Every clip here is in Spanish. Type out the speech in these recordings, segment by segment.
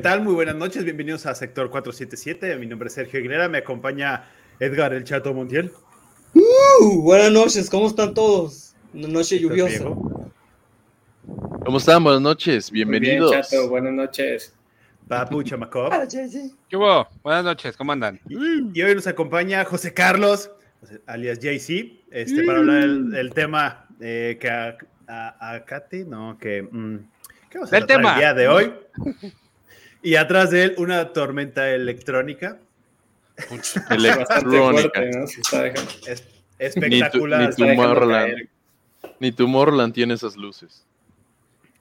tal? Muy buenas noches, bienvenidos a Sector 477. Mi nombre es Sergio Aguilera, me acompaña Edgar el Chato Montiel. Uh, buenas noches, ¿cómo están todos? Una noche lluviosa. ¿Cómo están? Buenas noches, bienvenidos. Bien, Chato, buenas noches. Papu Chamacop. ¿Qué hubo? Buenas noches, ¿cómo andan? Y hoy nos acompaña José Carlos, alias JC, este, para hablar del, tema eh, que a, a, Katy, no, que... Mm, ¿Qué vamos a el tema. el día de hoy? Y atrás de él, una tormenta electrónica. electrónica. Es, espectacular. Ni tu, ni, Tomorrowland, ni Tomorrowland tiene esas luces.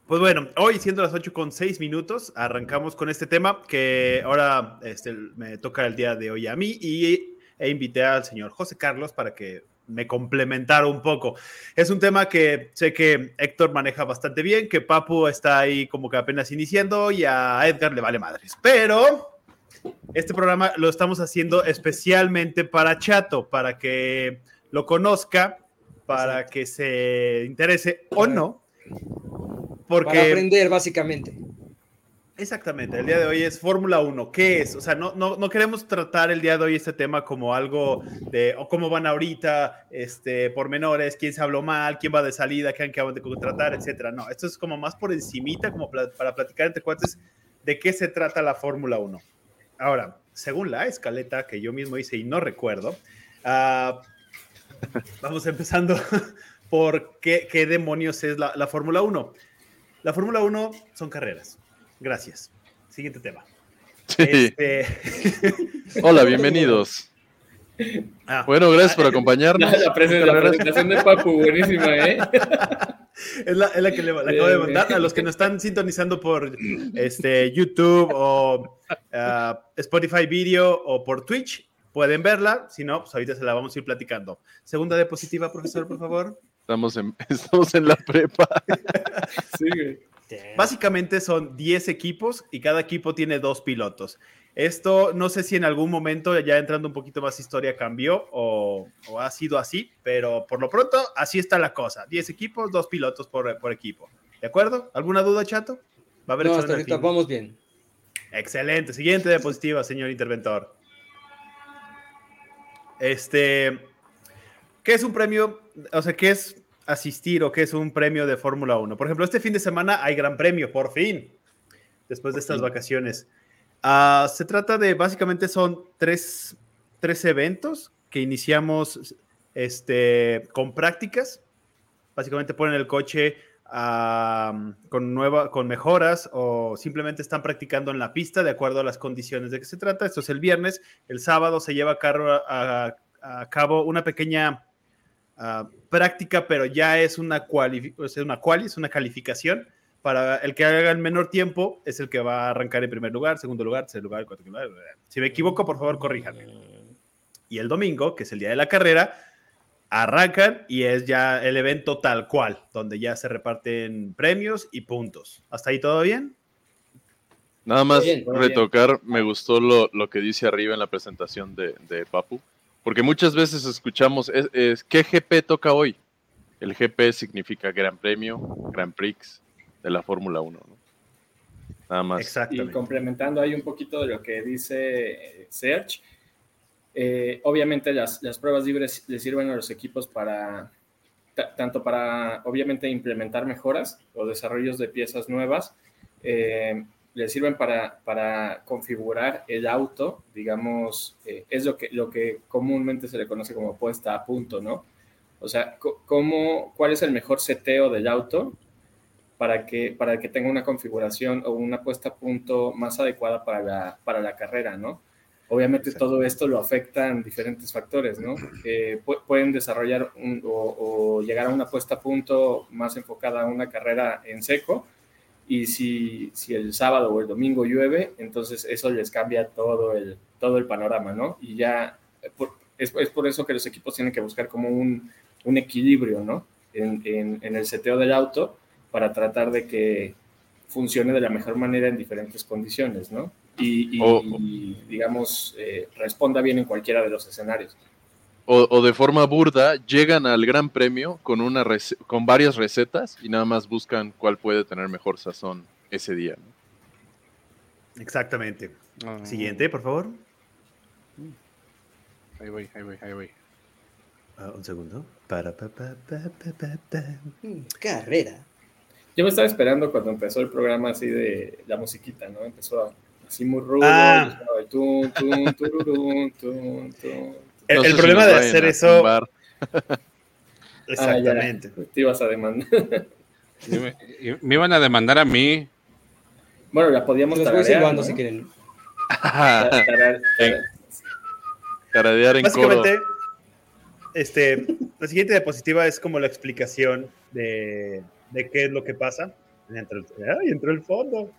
Pues bueno, hoy siendo las 8 con 6 minutos, arrancamos con este tema que ahora este, me toca el día de hoy a mí y e invité al señor José Carlos para que me complementara un poco. Es un tema que sé que Héctor maneja bastante bien, que Papu está ahí como que apenas iniciando y a Edgar le vale madres. Pero este programa lo estamos haciendo especialmente para Chato, para que lo conozca, para que se interese o no. Porque... Para aprender, básicamente. Exactamente, el día de hoy es Fórmula 1. ¿Qué es? O sea, no, no, no, queremos tratar el día de hoy este tema como algo de o cómo van ahorita, este, pormenores, quién se habló mal, quién va de salida, quién acaban de contratar, etcétera. No, esto es como más por encimita, como para platicar entre cuates de qué se trata la Fórmula 1. Ahora, según la escaleta que yo mismo hice y no recuerdo, uh, vamos empezando por qué, qué demonios es la, la Fórmula 1. La Fórmula 1 son carreras Gracias. Siguiente tema. Sí. Este... Hola, bienvenidos. Ah, bueno, gracias por acompañarnos. La, presentación de Papu, buenísima, ¿eh? Es la, es la que le, le, acabo de mandar a los que nos están sintonizando por este, YouTube o uh, Spotify Video o por Twitch. Pueden verla, si no, pues ahorita se la vamos a ir platicando. Segunda diapositiva, profesor, por favor. Estamos en, estamos en la prepa. sí, güey. Básicamente son 10 equipos y cada equipo tiene dos pilotos. Esto no sé si en algún momento, ya entrando un poquito más historia, cambió o, ha sido así, pero por lo pronto así está la cosa. 10 equipos, dos pilotos por, por, equipo. ¿De acuerdo? ¿Alguna duda, chato? Va a haber no, hasta ahorita vamos bien. Excelente. Siguiente diapositiva, señor interventor. Este, ¿qué es un premio? O sea, ¿qué es asistir o qué es un premio de Fórmula 1. Por ejemplo, este fin de semana hay gran premio, por fin, después de estas vacaciones. Uh, se trata de, básicamente son tres, tres eventos que iniciamos este, con prácticas. Básicamente ponen el coche uh, con, nueva, con mejoras o simplemente están practicando en la pista de acuerdo a las condiciones de que se trata. Esto es el viernes. El sábado se lleva a, a cabo una pequeña uh, práctica, pero ya es una, quali, es una quali, es una calificación. Para el que haga el menor tiempo es el que va a arrancar en primer lugar, segundo lugar, tercer lugar, cuarto lugar. Si me equivoco, por favor, corríjanme. Y el domingo, que es el día de la carrera, arrancan y es ya el evento tal cual, donde ya se reparten premios y puntos. ¿Hasta ahí todo bien? Nada más bien, retocar, bien. me gustó lo, lo, que dice arriba en la presentación de, de Papu. Porque muchas veces escuchamos, es, es, ¿qué GP toca hoy? El GP significa Gran Premio, Grand Prix de la Fórmula 1. ¿no? Nada más. Exactamente. Y complementando ahí un poquito de lo que dice eh, Serge, eh, obviamente las, las, pruebas libres le sirven a los equipos para, tanto para, obviamente, implementar mejoras o desarrollos de piezas nuevas, eh, le sirven para, para, configurar el auto, digamos, eh, es lo que, lo que comúnmente se le conoce como puesta a punto, ¿no? O sea, cómo, ¿cuál es el mejor seteo del auto para que, para que tenga una configuración o una puesta a punto más adecuada para la, para la carrera, ¿no? Obviamente Exacto. todo esto lo afectan diferentes factores, ¿no? Eh, pueden desarrollar un, o, o llegar a una puesta a punto más enfocada a una carrera en seco, y si, si, el sábado o el domingo llueve, entonces eso les cambia todo el, todo el panorama, ¿no? Y ya por, es, es, por eso que los equipos tienen que buscar como un, un equilibrio, ¿no? En, en, en, el seteo del auto para tratar de que funcione de la mejor manera en diferentes condiciones, ¿no? Y, y, oh. y digamos, eh, responda bien en cualquiera de los escenarios. O, o, de forma burda, llegan al Gran Premio con, una con varias recetas y nada más buscan cuál puede tener mejor sazón ese día. ¿no? Exactamente. Ah. Siguiente, por favor. Ahí voy, ahí voy, ahí voy. Ah, un segundo. Para, mm, Carrera. Yo me estaba esperando cuando empezó el programa así de la musiquita, ¿no? Empezó así muy rudo. Ah. El, problema de hacer eso. Exactamente. te ibas a demandar. me, iban a demandar a mí. Bueno, la podíamos tararear, ¿no? si quieren. Caradear en Básicamente, este, la siguiente diapositiva es como la explicación de, de qué es lo que pasa. Entró el, entró el fondo.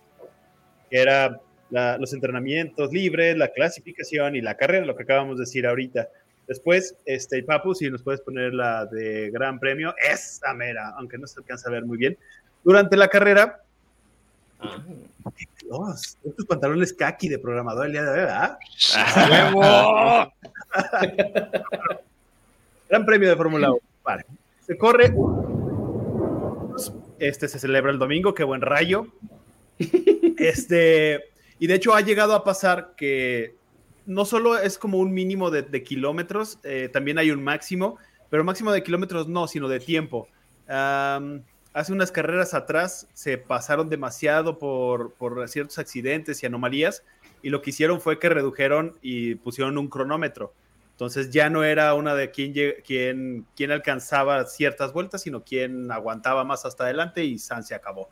Que era los entrenamientos libres, la clasificación y la carrera, lo que acabamos de decir ahorita. Después, este, Papu, si nos puedes poner la de Gran Premio, esa mera, aunque no se alcanza a ver muy bien. Durante la carrera, ah. Dios, estos pantalones kaki de programador el día de hoy, ¿verdad? Gran Premio de Fórmula 1. Vale. Se corre. Este se celebra el domingo, qué buen rayo. Este, y de hecho ha llegado a pasar que no solo es como un mínimo de, kilómetros, eh, también hay un máximo, pero máximo de kilómetros no, sino de tiempo. hace unas carreras atrás se pasaron demasiado por, ciertos accidentes y anomalías y lo que hicieron fue que redujeron y pusieron un cronómetro. Entonces ya no era una de quién, quién, quién alcanzaba ciertas vueltas, sino quién aguantaba más hasta adelante y San se acabó.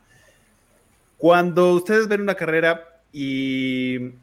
Cuando ustedes ven una carrera y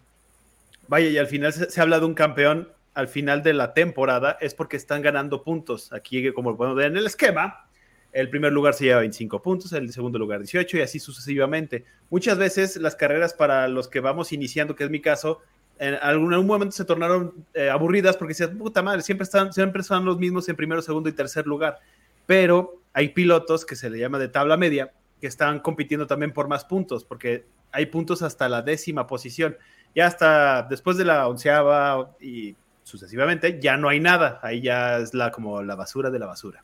vaya, y al final se, habla de un campeón al final de la temporada, es porque están ganando puntos. Aquí, como podemos ver en el esquema, el primer lugar se lleva 25 puntos, el segundo lugar 18 y así sucesivamente. Muchas veces las carreras para los que vamos iniciando, que es mi caso, en algún, momento se tornaron eh, aburridas porque decían, puta madre, siempre están, siempre están los mismos en primero, segundo y tercer lugar. Pero hay pilotos que se le llama de tabla media que están compitiendo también por más puntos, porque hay puntos hasta la décima posición. Ya hasta después de la onceava y sucesivamente, ya no hay nada. Ahí ya es la, como la basura de la basura.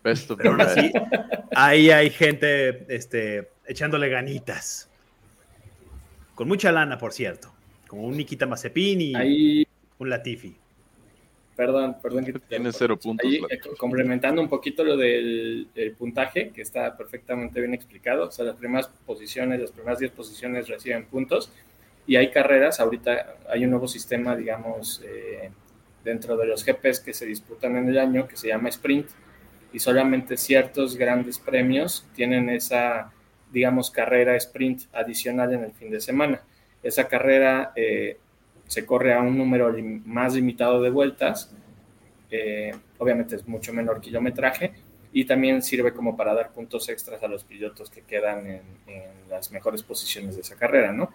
Pero aún así, ahí hay gente este, echándole ganitas. Con mucha lana, por cierto. Como un Nikita Mazepin y un Latifi. Perdón, perdón que tiene cero puntos. Ahí, eh, complementando un poquito lo del puntaje, que está perfectamente bien explicado. O sea, las primeras posiciones, las primeras 10 posiciones reciben puntos. Y hay carreras, ahorita hay un nuevo sistema, digamos, eh, dentro de los GPs que se disputan en el año, que se llama Sprint. Y solamente ciertos grandes premios tienen esa, digamos, carrera sprint adicional en el fin de semana. Esa carrera eh, se corre a un número más limitado de vueltas, eh, obviamente es mucho menor kilometraje y también sirve como para dar puntos extras a los pilotos que quedan en, las mejores posiciones de esa carrera, ¿no?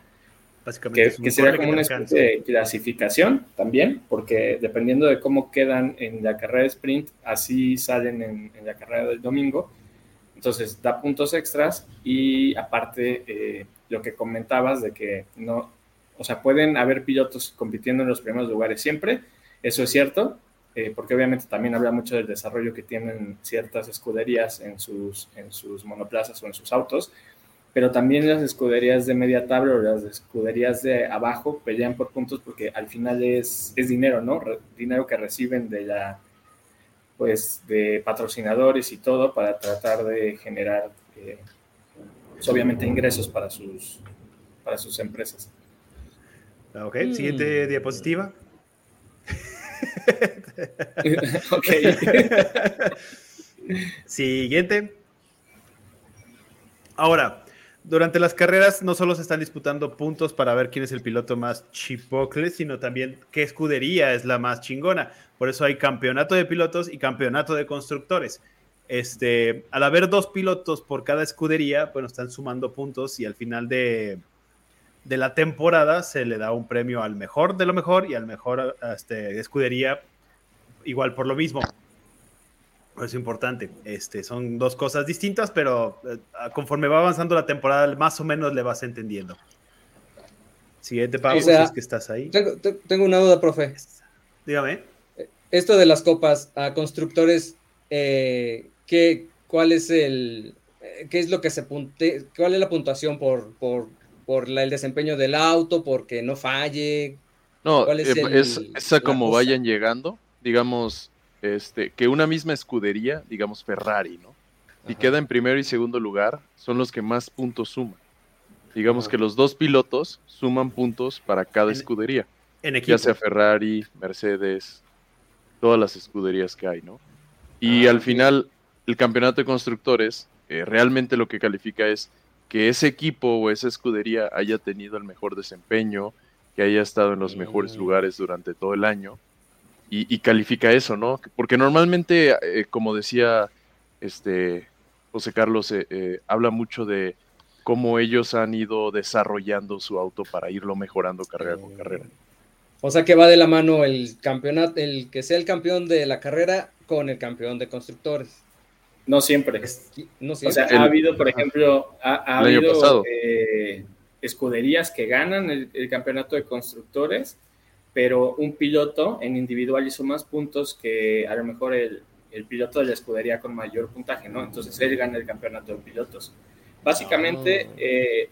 Básicamente que, sería como una especie de clasificación también, porque dependiendo de cómo quedan en la carrera de sprint, así salen en, la carrera del domingo. Entonces da puntos extras y aparte eh, lo que comentabas de que no, o sea, pueden haber pilotos compitiendo en los primeros lugares siempre, eso es cierto, eh, porque obviamente también habla mucho del desarrollo que tienen ciertas escuderías en sus, en sus monoplazas o en sus autos, pero también las escuderías de media tabla o las escuderías de abajo pelean por puntos porque al final es, es dinero, ¿no? dinero que reciben de la pues de patrocinadores y todo para tratar de generar eh, pues, obviamente ingresos para sus para sus empresas. Ok, siguiente mm. diapositiva. ok. siguiente. Ahora, durante las carreras no solo se están disputando puntos para ver quién es el piloto más chipocle, sino también qué escudería es la más chingona. Por eso hay campeonato de pilotos y campeonato de constructores. Este, al haber dos pilotos por cada escudería, bueno, están sumando puntos y al final de, de la temporada se le da un premio al mejor de lo mejor y al mejor este, escudería igual por lo mismo. Es importante. Este, son dos cosas distintas, pero eh, conforme va avanzando la temporada, más o menos le vas entendiendo. Siguiente, Pablo, si es que estás ahí. Tengo, una duda, profe. Dígame. Esto de las copas a constructores, eh, ¿qué, ¿cuál es el, eh, qué es lo que se punte, cuál es la puntuación por, por por el desempeño del auto, porque no falle. No, es, eh, esa como vayan llegando, digamos, este, que una misma escudería, digamos Ferrari, ¿no? Y queda en primero y segundo lugar, son los que más puntos suman. Digamos que los dos pilotos suman puntos para cada escudería. En equipo. Ya sea Ferrari, Mercedes, todas las escuderías que hay, ¿no? Y ah, al final, el campeonato de constructores eh, realmente lo que califica es que ese equipo o esa escudería haya tenido el mejor desempeño, que haya estado en los mejores mm. lugares durante todo el año. Y, califica eso, ¿no? Porque normalmente, eh, como decía este José Carlos, eh, habla mucho de cómo ellos han ido desarrollando su auto para irlo mejorando carrera con carrera. O sea que va de la mano el campeonato, el que sea el campeón de la carrera con el campeón de constructores. No siempre. No O sea, ha habido, por ejemplo, ha, habido eh, escuderías que ganan el, campeonato de constructores, pero un piloto en individual hizo más puntos que a lo mejor el, piloto de la escudería con mayor puntaje, ¿no? Entonces él gana el campeonato de pilotos. Básicamente, ah. eh,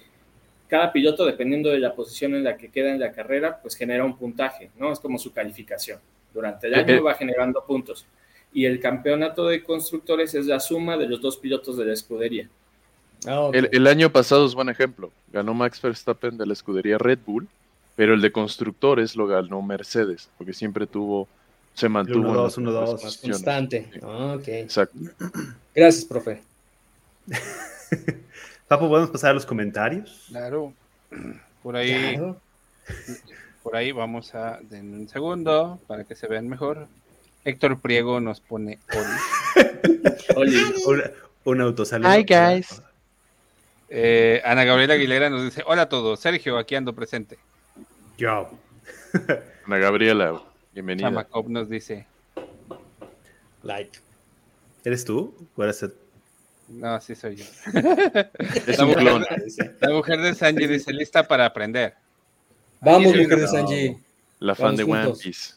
cada piloto, dependiendo de la posición en la que queda en la carrera, pues genera un puntaje, ¿no? Es como su calificación. Durante el año va generando puntos y el campeonato de constructores es la suma de los dos pilotos de la escudería. Ah, el, año pasado es buen ejemplo. Ganó Max Verstappen de la escudería Red Bull, pero el de constructores lo ganó Mercedes, porque siempre tuvo, se mantuvo uno, dos, uno, dos. constante. Exacto. Gracias, profe. Papo, ¿podemos pasar a los comentarios? Claro. Por ahí. Por ahí vamos a. En un segundo para que se vean mejor. Héctor Priego nos pone Oli. un, autosaludo. Hi, guys. Eh, Ana Gabriela Aguilera nos dice: Hola a todos, Sergio, aquí ando presente. Yo. Ana Gabriela, bienvenida. Chamacop nos dice: Like. ¿Eres tú? No, sí soy yo. es un clon. La mujer de Sanji dice: Lista para aprender. Vamos, mujer de Sanji. La fan de One Piece.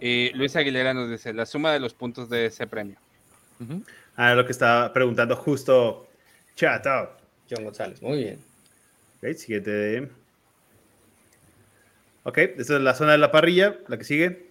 Y Luis Aguilera nos dice la suma de los puntos de ese premio. Ah, lo que estaba preguntando justo Chato. John González, muy bien. Ok, siguiente. Ok, esta es la zona de la parrilla, la que sigue.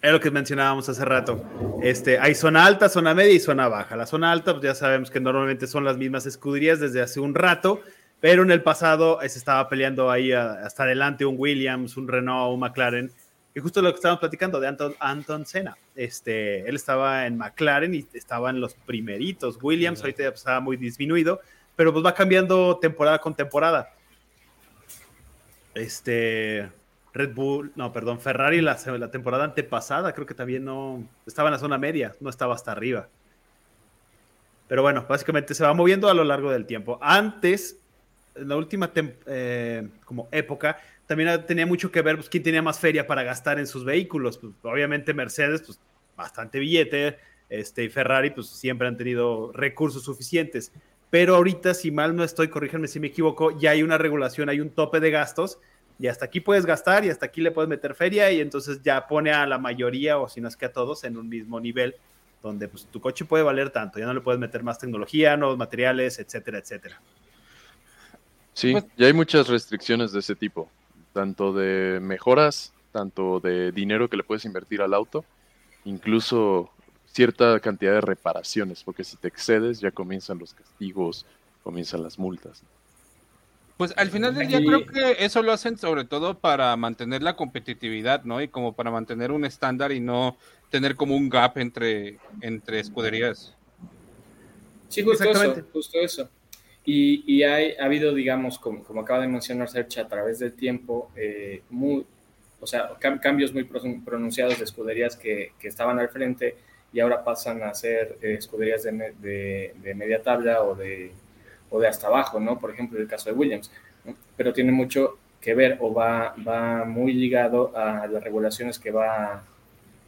Es lo que mencionábamos hace rato. Este, hay zona alta, zona media y zona baja. La zona alta, pues ya sabemos que normalmente son las mismas escuderías desde hace un rato, pero en el pasado se estaba peleando ahí hasta adelante un Williams, un Renault, un McLaren y justo lo que estábamos platicando de Anton, Anton Senna. Este, él estaba en McLaren y estaba en los primeritos. Williams ahorita ya estaba muy disminuido, pero pues va cambiando temporada con temporada. Este, Red Bull, no, perdón, Ferrari la, temporada antepasada creo que también no estaba en la zona media, no estaba hasta arriba. Pero bueno, básicamente se va moviendo a lo largo del tiempo. Antes, en la última eh, como época, también tenía mucho que ver pues, quién tenía más feria para gastar en sus vehículos. Pues, obviamente Mercedes, pues bastante billete, este, y Ferrari, pues siempre han tenido recursos suficientes. Pero ahorita, si mal no estoy, corríjanme si me equivoco, ya hay una regulación, hay un tope de gastos, y hasta aquí puedes gastar y hasta aquí le puedes meter feria, y entonces ya pone a la mayoría, o si no es que a todos, en un mismo nivel, donde pues, tu coche puede valer tanto, ya no le puedes meter más tecnología, nuevos materiales, etcétera, etcétera. Sí, pues ya hay muchas restricciones de ese tipo tanto de mejoras, tanto de dinero que le puedes invertir al auto, incluso cierta cantidad de reparaciones, porque si te excedes ya comienzan los castigos, comienzan las multas. Pues al final del día creo que eso lo hacen sobre todo para mantener la competitividad, ¿no? Y como para mantener un estándar y no tener como un gap entre, entre escuderías. Sí, justo eso, justo eso. Y, hay, ha habido, digamos, como, como, acaba de mencionar Sergio, a través del tiempo, eh, muy, o sea, cambios muy pronunciados de escuderías que, que, estaban al frente y ahora pasan a ser eh, escuderías de, de, media tabla o de, o de hasta abajo, ¿no? Por ejemplo, el caso de Williams. Pero tiene mucho que ver o va, va muy ligado a las regulaciones que va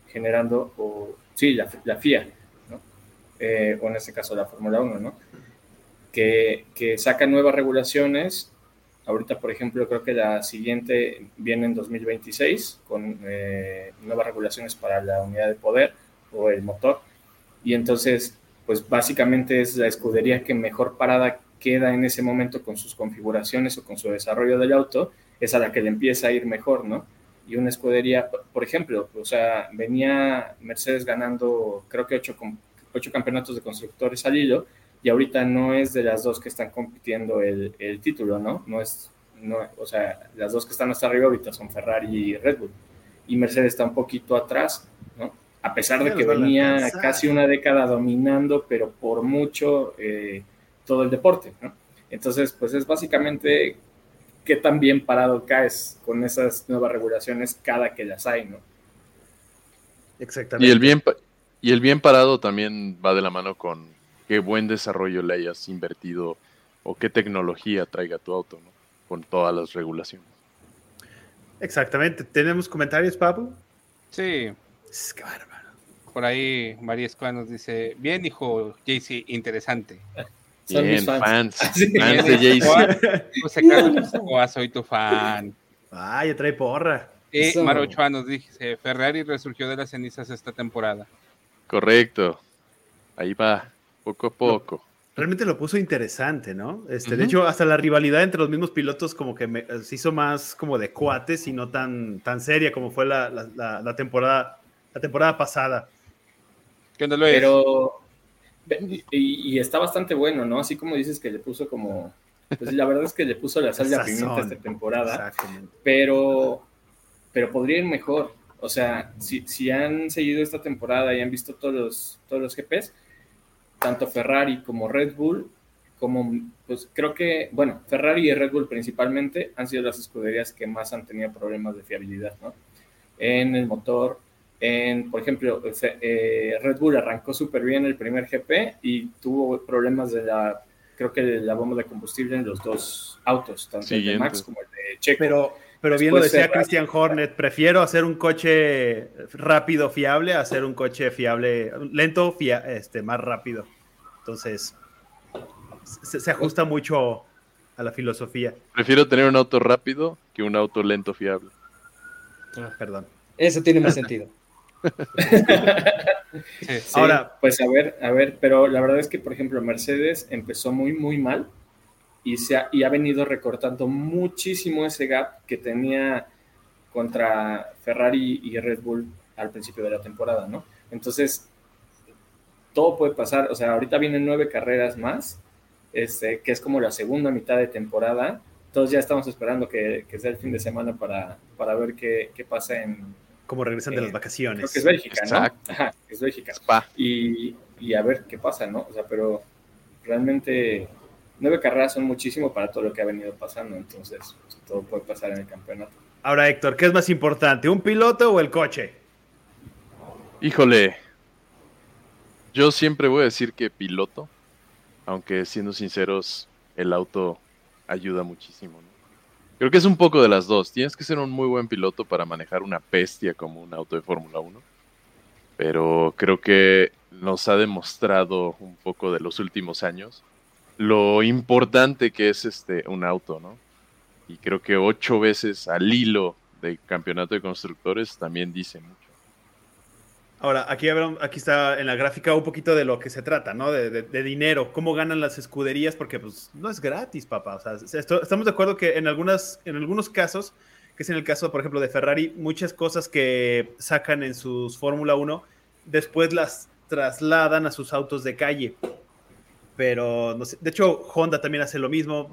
generando, o sí, la, la FIA, ¿no? Eh, o en este caso la Fórmula 1, ¿no? que, que sacan nuevas regulaciones. Ahorita, por ejemplo, creo que la siguiente viene en 2026 con eh, nuevas regulaciones para la unidad de poder o el motor. Y entonces, pues básicamente es la escudería que mejor parada queda en ese momento con sus configuraciones o con su desarrollo del auto, es a la que le empieza a ir mejor, ¿no? Y una escudería, por ejemplo, o sea, venía Mercedes ganando, creo que ocho, ocho campeonatos de constructores al hilo, y ahorita no es de las dos que están compitiendo el, el título, ¿no? No es, no, o sea, las dos que están hasta arriba ahorita son Ferrari y Red Bull, y Mercedes está un poquito atrás, ¿no? A pesar de que venía casi una década dominando, pero por mucho eh, todo el deporte, ¿no? Entonces, pues es básicamente qué tan bien parado caes con esas nuevas regulaciones cada que las hay, ¿no? Exactamente. Y el bien, y el bien parado también va de la mano con qué buen desarrollo le hayas invertido o qué tecnología traiga tu auto, ¿no? Con todas las regulaciones. Exactamente. ¿Tenemos comentarios, Papu? Sí. bárbaro. Por ahí María Escuela nos dice, bien, dijo JC, interesante. Bien, fans. Fans, de JC. soy tu fan. Ay, trae porra. Y Maro Ochoa nos dice, Ferrari resurgió de las cenizas esta temporada. Correcto. Ahí va, poco a poco. realmente lo puso interesante, ¿no? Este, De hecho, hasta la rivalidad entre los mismos pilotos como que se hizo más como de cuates y no tan, tan seria como fue la, la, temporada, la temporada pasada. ¿Qué onda, Luis? Pero, y, está bastante bueno, ¿no? Así como dices que le puso como. Pues la verdad es que le puso la sal de pimienta esta temporada. Pero, pero podría ir mejor. O sea, si, si, han seguido esta temporada y han visto todos los, todos los GPs, tanto Ferrari como Red Bull, como pues creo que, bueno, Ferrari y Red Bull principalmente han sido las escuderías que más han tenido problemas de fiabilidad, ¿no? En el motor, en, por ejemplo, eh, Red Bull arrancó súper bien el primer GP y tuvo problemas de la, creo que de la bomba de combustible en los dos autos, tanto el de Max como el de Checo. Pero, pero bien lo decía Christian Hornet, prefiero hacer un coche rápido, fiable, a hacer un coche fiable, lento, este, más rápido. Entonces, se, ajusta mucho a la filosofía. Prefiero tener un auto rápido que un auto lento, fiable. Ah, perdón. Eso tiene más sentido. Ahora, pues a ver, a ver, pero la verdad es que, por ejemplo, Mercedes empezó muy, muy mal y, se ha, y ha venido recortando muchísimo ese gap que tenía contra Ferrari y Red Bull al principio de la temporada, ¿no? Entonces, todo puede pasar, o sea, ahorita vienen nueve carreras más, este, que es como la segunda mitad de temporada, entonces ya estamos esperando que, sea el fin de semana para, para ver qué, qué pasa en, como regresan de las eh, vacaciones. Creo que es Bélgica, ¿no? Ajá, es Bélgica. Y, y, a ver qué pasa, ¿no? O sea, pero realmente nueve carreras son muchísimo para todo lo que ha venido pasando, entonces pues, todo puede pasar en el campeonato. Ahora, Héctor, ¿qué es más importante, un piloto o el coche? Híjole, yo siempre voy a decir que piloto, aunque siendo sinceros, el auto ayuda muchísimo. ¿no? Creo que es un poco de las dos. Tienes que ser un muy buen piloto para manejar una bestia como un auto de Fórmula 1. Pero creo que nos ha demostrado un poco de los últimos años lo importante que es este un auto, ¿no? Y creo que ocho veces al hilo de campeonato de constructores también dice mucho. Ahora, aquí, aquí está en la gráfica un poquito de lo que se trata, ¿no? De, dinero, cómo ganan las escuderías, porque pues no es gratis, papá. O sea, estamos de acuerdo que en, algunas, en algunos casos, que es en el caso, por ejemplo, de Ferrari, muchas cosas que sacan en sus Fórmula 1, después las trasladan a sus autos de calle. Pero, no sé, de hecho, Honda también hace lo mismo,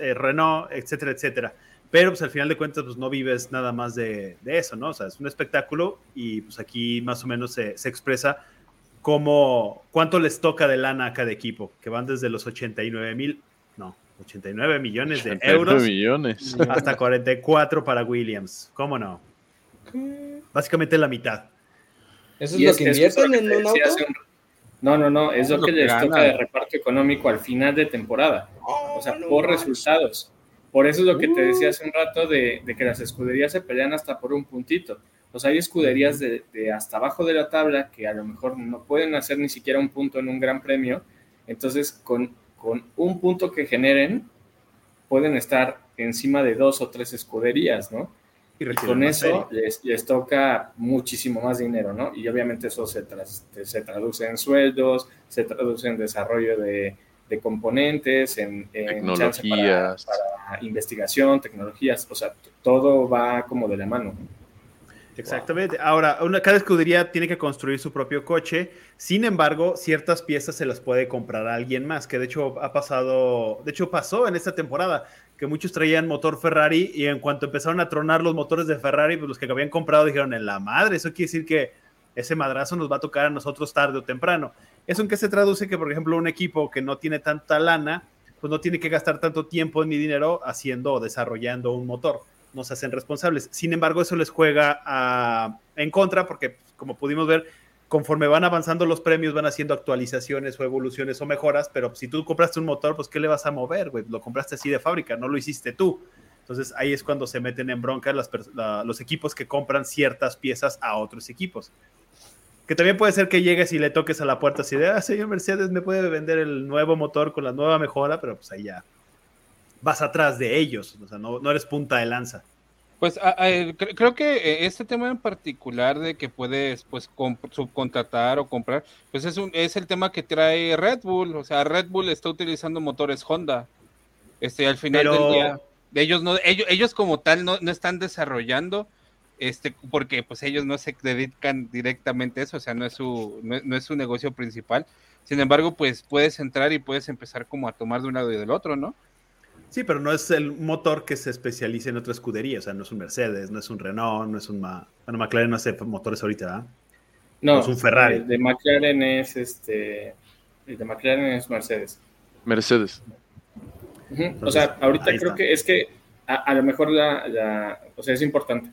eh, Renault, etcétera, etcétera pero pues al final de cuentas pues no vives nada más de, eso, ¿no? O sea, es un espectáculo y pues aquí más o menos se, expresa cómo, cuánto les toca de lana a cada equipo, que van desde los 89 mil, no, 89 millones de euros millones. hasta 44 para Williams, ¿cómo no? Básicamente la mitad. ¿Eso es lo que invierten en un auto? No, no, no, es lo, que, les toca de reparto económico al final de temporada, o sea, por resultados. Por eso es lo que te decía hace un rato de, que las escuderías se pelean hasta por un puntito. O sea, hay escuderías de, hasta abajo de la tabla que a lo mejor no pueden hacer ni siquiera un punto en un gran premio. Entonces, con, con un punto que generen, pueden estar encima de dos o tres escuderías, ¿no? Y, con eso les, les, toca muchísimo más dinero, ¿no? Y obviamente eso se, se traduce en sueldos, se traduce en desarrollo de, componentes, en, tecnologías, para, investigación, tecnologías, o sea, todo va como de la mano. Exactamente. Ahora, cada escudería tiene que construir su propio coche. Sin embargo, ciertas piezas se las puede comprar a alguien más, que de hecho ha pasado, de hecho pasó en esta temporada, que muchos traían motor Ferrari y en cuanto empezaron a tronar los motores de Ferrari, pues los que habían comprado dijeron, en la madre, eso quiere decir que ese madrazo nos va a tocar a nosotros tarde o temprano. ¿Eso en qué se traduce? Que, por ejemplo, un equipo que no tiene tanta lana, pues no tiene que gastar tanto tiempo ni dinero haciendo o desarrollando un motor no se hacen responsables. Sin embargo, eso les juega en contra porque, como pudimos ver, conforme van avanzando los premios, van haciendo actualizaciones o evoluciones o mejoras, pero si tú compraste un motor, pues ¿qué le vas a mover? Lo compraste así de fábrica, no lo hiciste tú. Entonces ahí es cuando se meten en bronca los equipos que compran ciertas piezas a otros equipos. Que también puede ser que llegues y le toques a la puerta así de, ah, señor Mercedes, me puede vender el nuevo motor con la nueva mejora, pero pues ahí ya vas atrás de ellos, o sea, no, eres punta de lanza. Pues creo que eh, este tema en particular de que puedes pues subcontratar o comprar, pues es un es el tema que trae Red Bull, o sea, Red Bull está utilizando motores Honda. Este, al final del día, ellos no ellos ellos como tal no, no están desarrollando este porque pues ellos no se dedican directamente a eso, o sea, no es su no es su negocio principal. Sin embargo, pues puedes entrar y puedes empezar como a tomar de un lado y del otro, ¿no? Sí, pero no es el motor que se especialice en otra escudería, o sea, no es un Mercedes, no es un Renault, no es un... Ma... Bueno, McLaren no hace motores ahorita, ¿verdad? No, es un Ferrari. El de McLaren es este... El de McLaren es Mercedes. Mercedes. O sea, ahorita creo que es que a, lo mejor la, O sea, es importante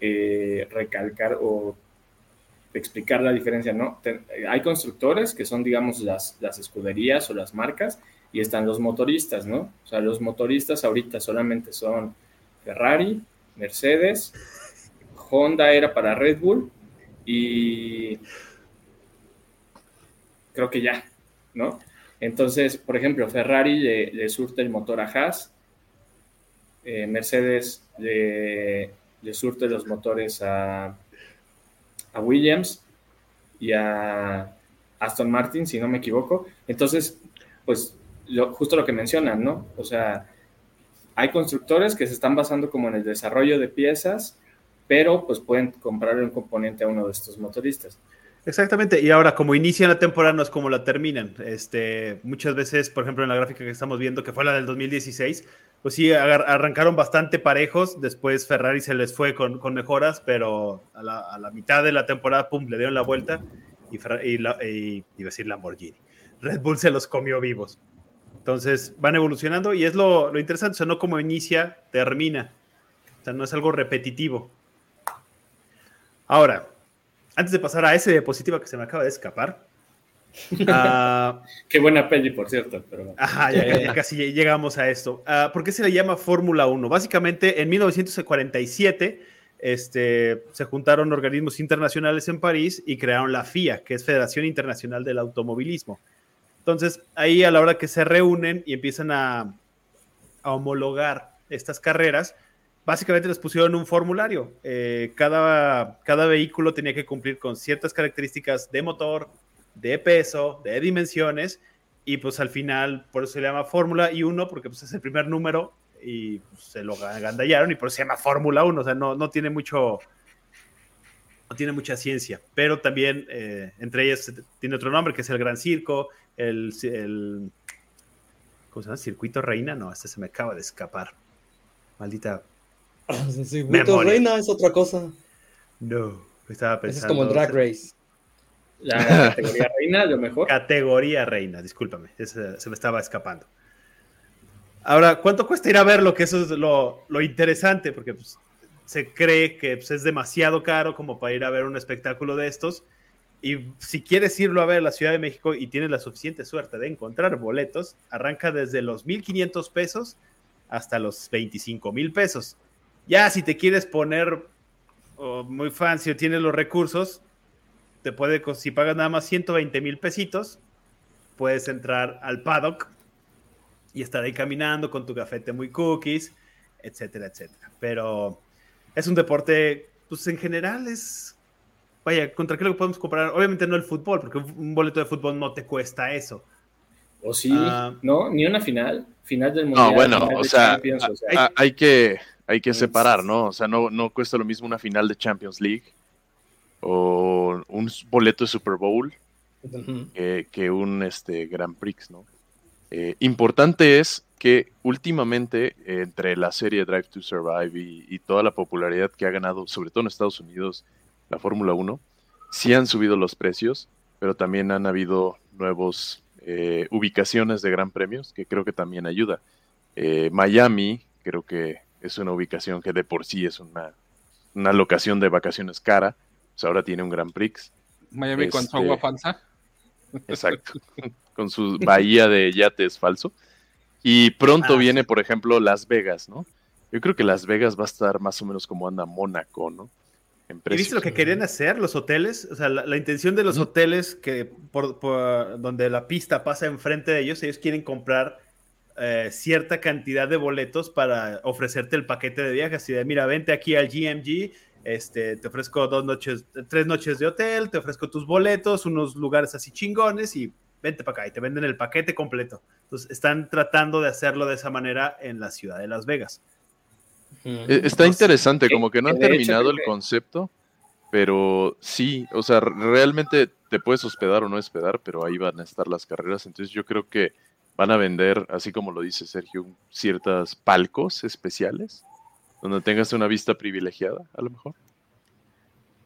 eh, recalcar o explicar la diferencia, ¿no? hay constructores que son, digamos, las, las escuderías o las marcas y están los motoristas, ¿no? O sea, los motoristas ahorita solamente son Ferrari, Mercedes, Honda era para Red Bull y creo que ya, ¿no? Entonces, por ejemplo, Ferrari le, surte el motor a Haas, eh, Mercedes le, surte los motores a, a Williams y a Aston Martin, si no me equivoco. Entonces, pues justo lo que mencionan, ¿no? O sea, hay constructores que se están basando como en el desarrollo de piezas, pero pues pueden comprarle un componente a uno de estos motoristas. Exactamente, y ahora como inician la temporada no es como la terminan. Este, muchas veces, por ejemplo, en la gráfica que estamos viendo, que fue la del 2016, pues sí, arrancaron bastante parejos, después Ferrari se les fue con, mejoras, pero a la, mitad de la temporada, pum, le dieron la vuelta y, iba a decir Lamborghini. Red Bull se los comió vivos. Entonces van evolucionando y es lo, interesante, o sea, no como inicia, termina. O sea, no es algo repetitivo. Ahora, antes de pasar a esa diapositiva que se me acaba de escapar. Ah, Qué buena peli, por cierto. Ajá, ya, casi llegamos a esto. Uh, ¿Por qué se le llama Fórmula 1? Básicamente, en 1947 este, se juntaron organismos internacionales en París y crearon la FIA, que es Federación Internacional del Automovilismo. Entonces, ahí a la hora que se reúnen y empiezan a, homologar estas carreras, básicamente les pusieron un formulario. Eh, cada, cada vehículo tenía que cumplir con ciertas características de motor, de peso, de dimensiones, y pues al final, por eso se llama Fórmula y 1, porque pues es el primer número y pues, se lo agandallaron y por eso se llama Fórmula 1, o sea, no, no tiene mucho, no tiene mucha ciencia, pero también eh, entre ellas tiene otro nombre que es el Gran Circo, el, el ¿cómo se llama? Circuito Reina, no, este se me acaba de escapar. Maldita. El circuito Reina es otra cosa. No, estaba pensando. es como el Drag Race. La categoría reina, lo mejor. Categoría reina, discúlpame, se me estaba escapando. Ahora, ¿cuánto cuesta ir a verlo? Que eso es lo, lo interesante, porque pues, se cree que pues, es demasiado caro como para ir a ver un espectáculo de estos. Y si quieres irlo a ver a la Ciudad de México y tienes la suficiente suerte de encontrar boletos, arranca desde los 1.500 pesos hasta los 25 mil pesos. Ya si te quieres poner oh, muy fancy o tienes los recursos, te puede, si pagas nada más 120 mil pesitos, puedes entrar al paddock y estar ahí caminando con tu cafete muy cookies, etcétera, etcétera. Pero es un deporte, pues en general es vaya, ¿contra qué lo podemos comprar? Obviamente no el fútbol, porque un boleto de fútbol no te cuesta eso. ¿O sí? Ah. ¿No? ¿Ni una final? Final del Mundial. No, bueno, o sea, hay, que, hay que separar, ¿no? O sea, no, no cuesta lo mismo una final de Champions League o un boleto de Super Bowl que, un este, Grand Prix, ¿no? Eh, importante es que últimamente, entre la serie Drive to Survive y, toda la popularidad que ha ganado, sobre todo en Estados Unidos, la Fórmula 1, sí han subido los precios, pero también han habido nuevos eh, ubicaciones de gran premios que creo que también ayuda. Eh, Miami, creo que es una ubicación que de por sí es una, una locación de vacaciones cara, pues ahora tiene un Grand Prix. Miami con su agua este, falsa. Exacto, con su bahía de yates falso. Y pronto ah, viene, por ejemplo, Las Vegas, ¿no? Yo creo que Las Vegas va a estar más o menos como anda Mónaco, ¿no? ¿Y viste lo que querían hacer los hoteles? O sea, la, intención de los hoteles que por, donde la pista pasa enfrente de ellos, ellos quieren comprar eh, cierta cantidad de boletos para ofrecerte el paquete de viajes. Y de, mira, vente aquí al GMG, este, te ofrezco dos noches, tres noches de hotel, te ofrezco tus boletos, unos lugares así chingones y vente para acá y te venden el paquete completo. Entonces, están tratando de hacerlo de esa manera en la ciudad de Las Vegas. E, está interesante, como que no han terminado el concepto, pero sí, o sea, realmente te puedes hospedar o no hospedar, pero ahí van a estar las carreras. Entonces yo creo que van a vender, así como lo dice Sergio, ciertas palcos especiales donde tengas una vista privilegiada, a lo mejor.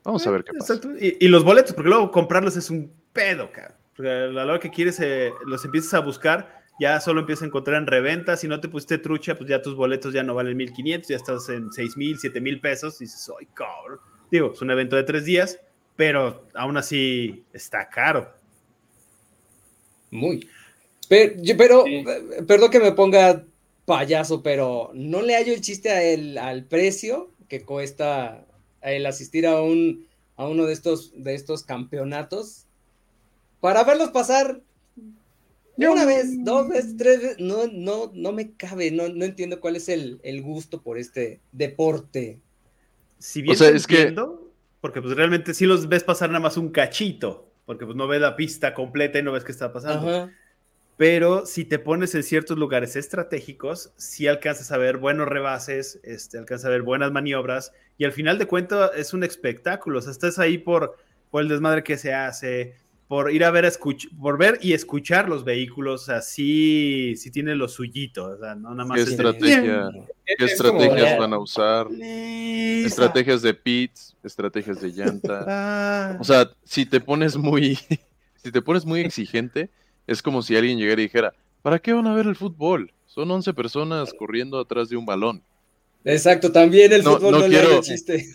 Vamos a ver qué pasa. Y, los boletos, porque luego comprarlos es un pedo, cara. Porque a la hora que quieres, eh, los empiezas a buscar, ya solo empiezas a encontrar en reventa. Si no te pusiste trucha, pues ya tus boletos ya no valen 1500, ya estás en 6000, 7000 pesos. Y dices, ¡ay, cabrón! Digo, es un evento de tres días, pero aún así está caro. Muy. Pero, pero perdón que me ponga payaso, pero no le hallo el chiste a él, al precio que cuesta el asistir a un a uno de estos de estos campeonatos. Para verlos pasar una vez, dos veces, tres veces, no, no, no me cabe, no, no entiendo cuál es el, gusto por este deporte. Si bien o sea, es entiendo, que... porque pues realmente sí los ves pasar nada más un cachito, porque pues no ves la pista completa y no ves qué está pasando pero si te pones en ciertos lugares estratégicos, sí alcanzas a ver buenos rebases, este, alcanzas a ver buenas maniobras, y al final de cuentas es un espectáculo, o sea, estás ahí por, por el desmadre que se hace, por ir a ver, por ver y escuchar los vehículos, o sea, sí, sí tiene lo suyito, o sea, no nada más. ¿Qué, estrategia, ¿qué estrategias van a usar? Estrategias de pits, estrategias de llanta. Ah. O sea, si te pones muy, si te pones muy exigente, es como si alguien llegara y dijera, ¿para qué van a ver el fútbol? Son 11 personas corriendo atrás de un balón. Exacto, también el fútbol no, quiero... chiste.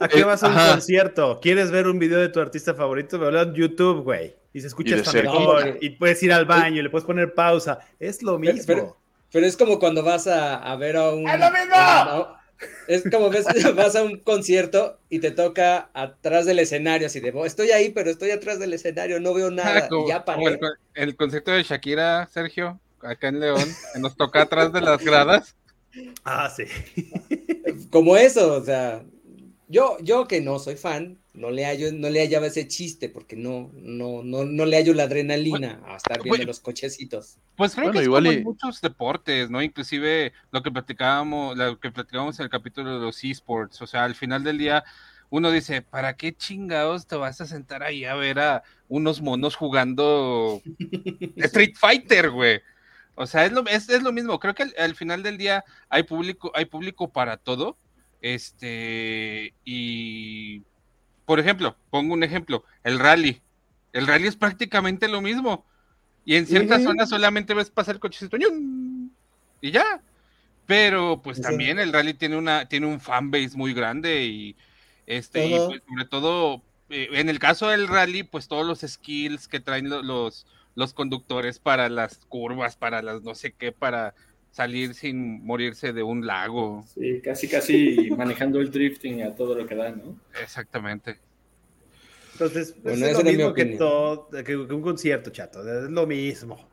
¿A qué vas a un concierto? ¿Quieres ver un video de tu artista favorito? Me en YouTube, güey. Y se escucha hasta mejor. Y puedes ir al baño y le puedes poner pausa. Es lo mismo. Pero, es como cuando vas a, ver a un. ¡Es lo mismo! Es como ves, vas a un concierto y te toca atrás del escenario, así de, estoy ahí, pero estoy atrás del escenario, no veo nada. ya el, el, concierto de Shakira, Sergio, acá en León, nos toca atrás de las gradas. Ah, sí. Como eso, o sea, yo, yo que no soy fan, no le hallo, no le hallaba ese chiste porque no, no, no, no le hallo la adrenalina a estar viendo los cochecitos. Pues creo que es como en muchos deportes, ¿no? Inclusive lo que platicábamos, lo que platicábamos en el capítulo de los esports, o sea, al final del día uno dice, ¿para qué chingados te vas a sentar ahí a ver a unos monos jugando Street Fighter, güey? O sea, es lo, es, lo mismo. Creo que al, final del día hay público, hay público para todo este, y, por ejemplo, pongo un ejemplo, el rally. El rally es prácticamente lo mismo. Y en ciertas zonas solamente ves pasar el cochecito y ya. Pero pues también el rally tiene una tiene un fanbase muy grande y este y pues, sobre todo eh, en el caso del rally pues todos los skills que traen los los conductores para las curvas, para las no sé qué, para salir sin morirse de un lago. Sí, casi, casi manejando el drifting a todo lo que da, ¿no? Exactamente. Entonces, bueno, es lo mismo que, todo, que, un concierto, chato, es lo mismo.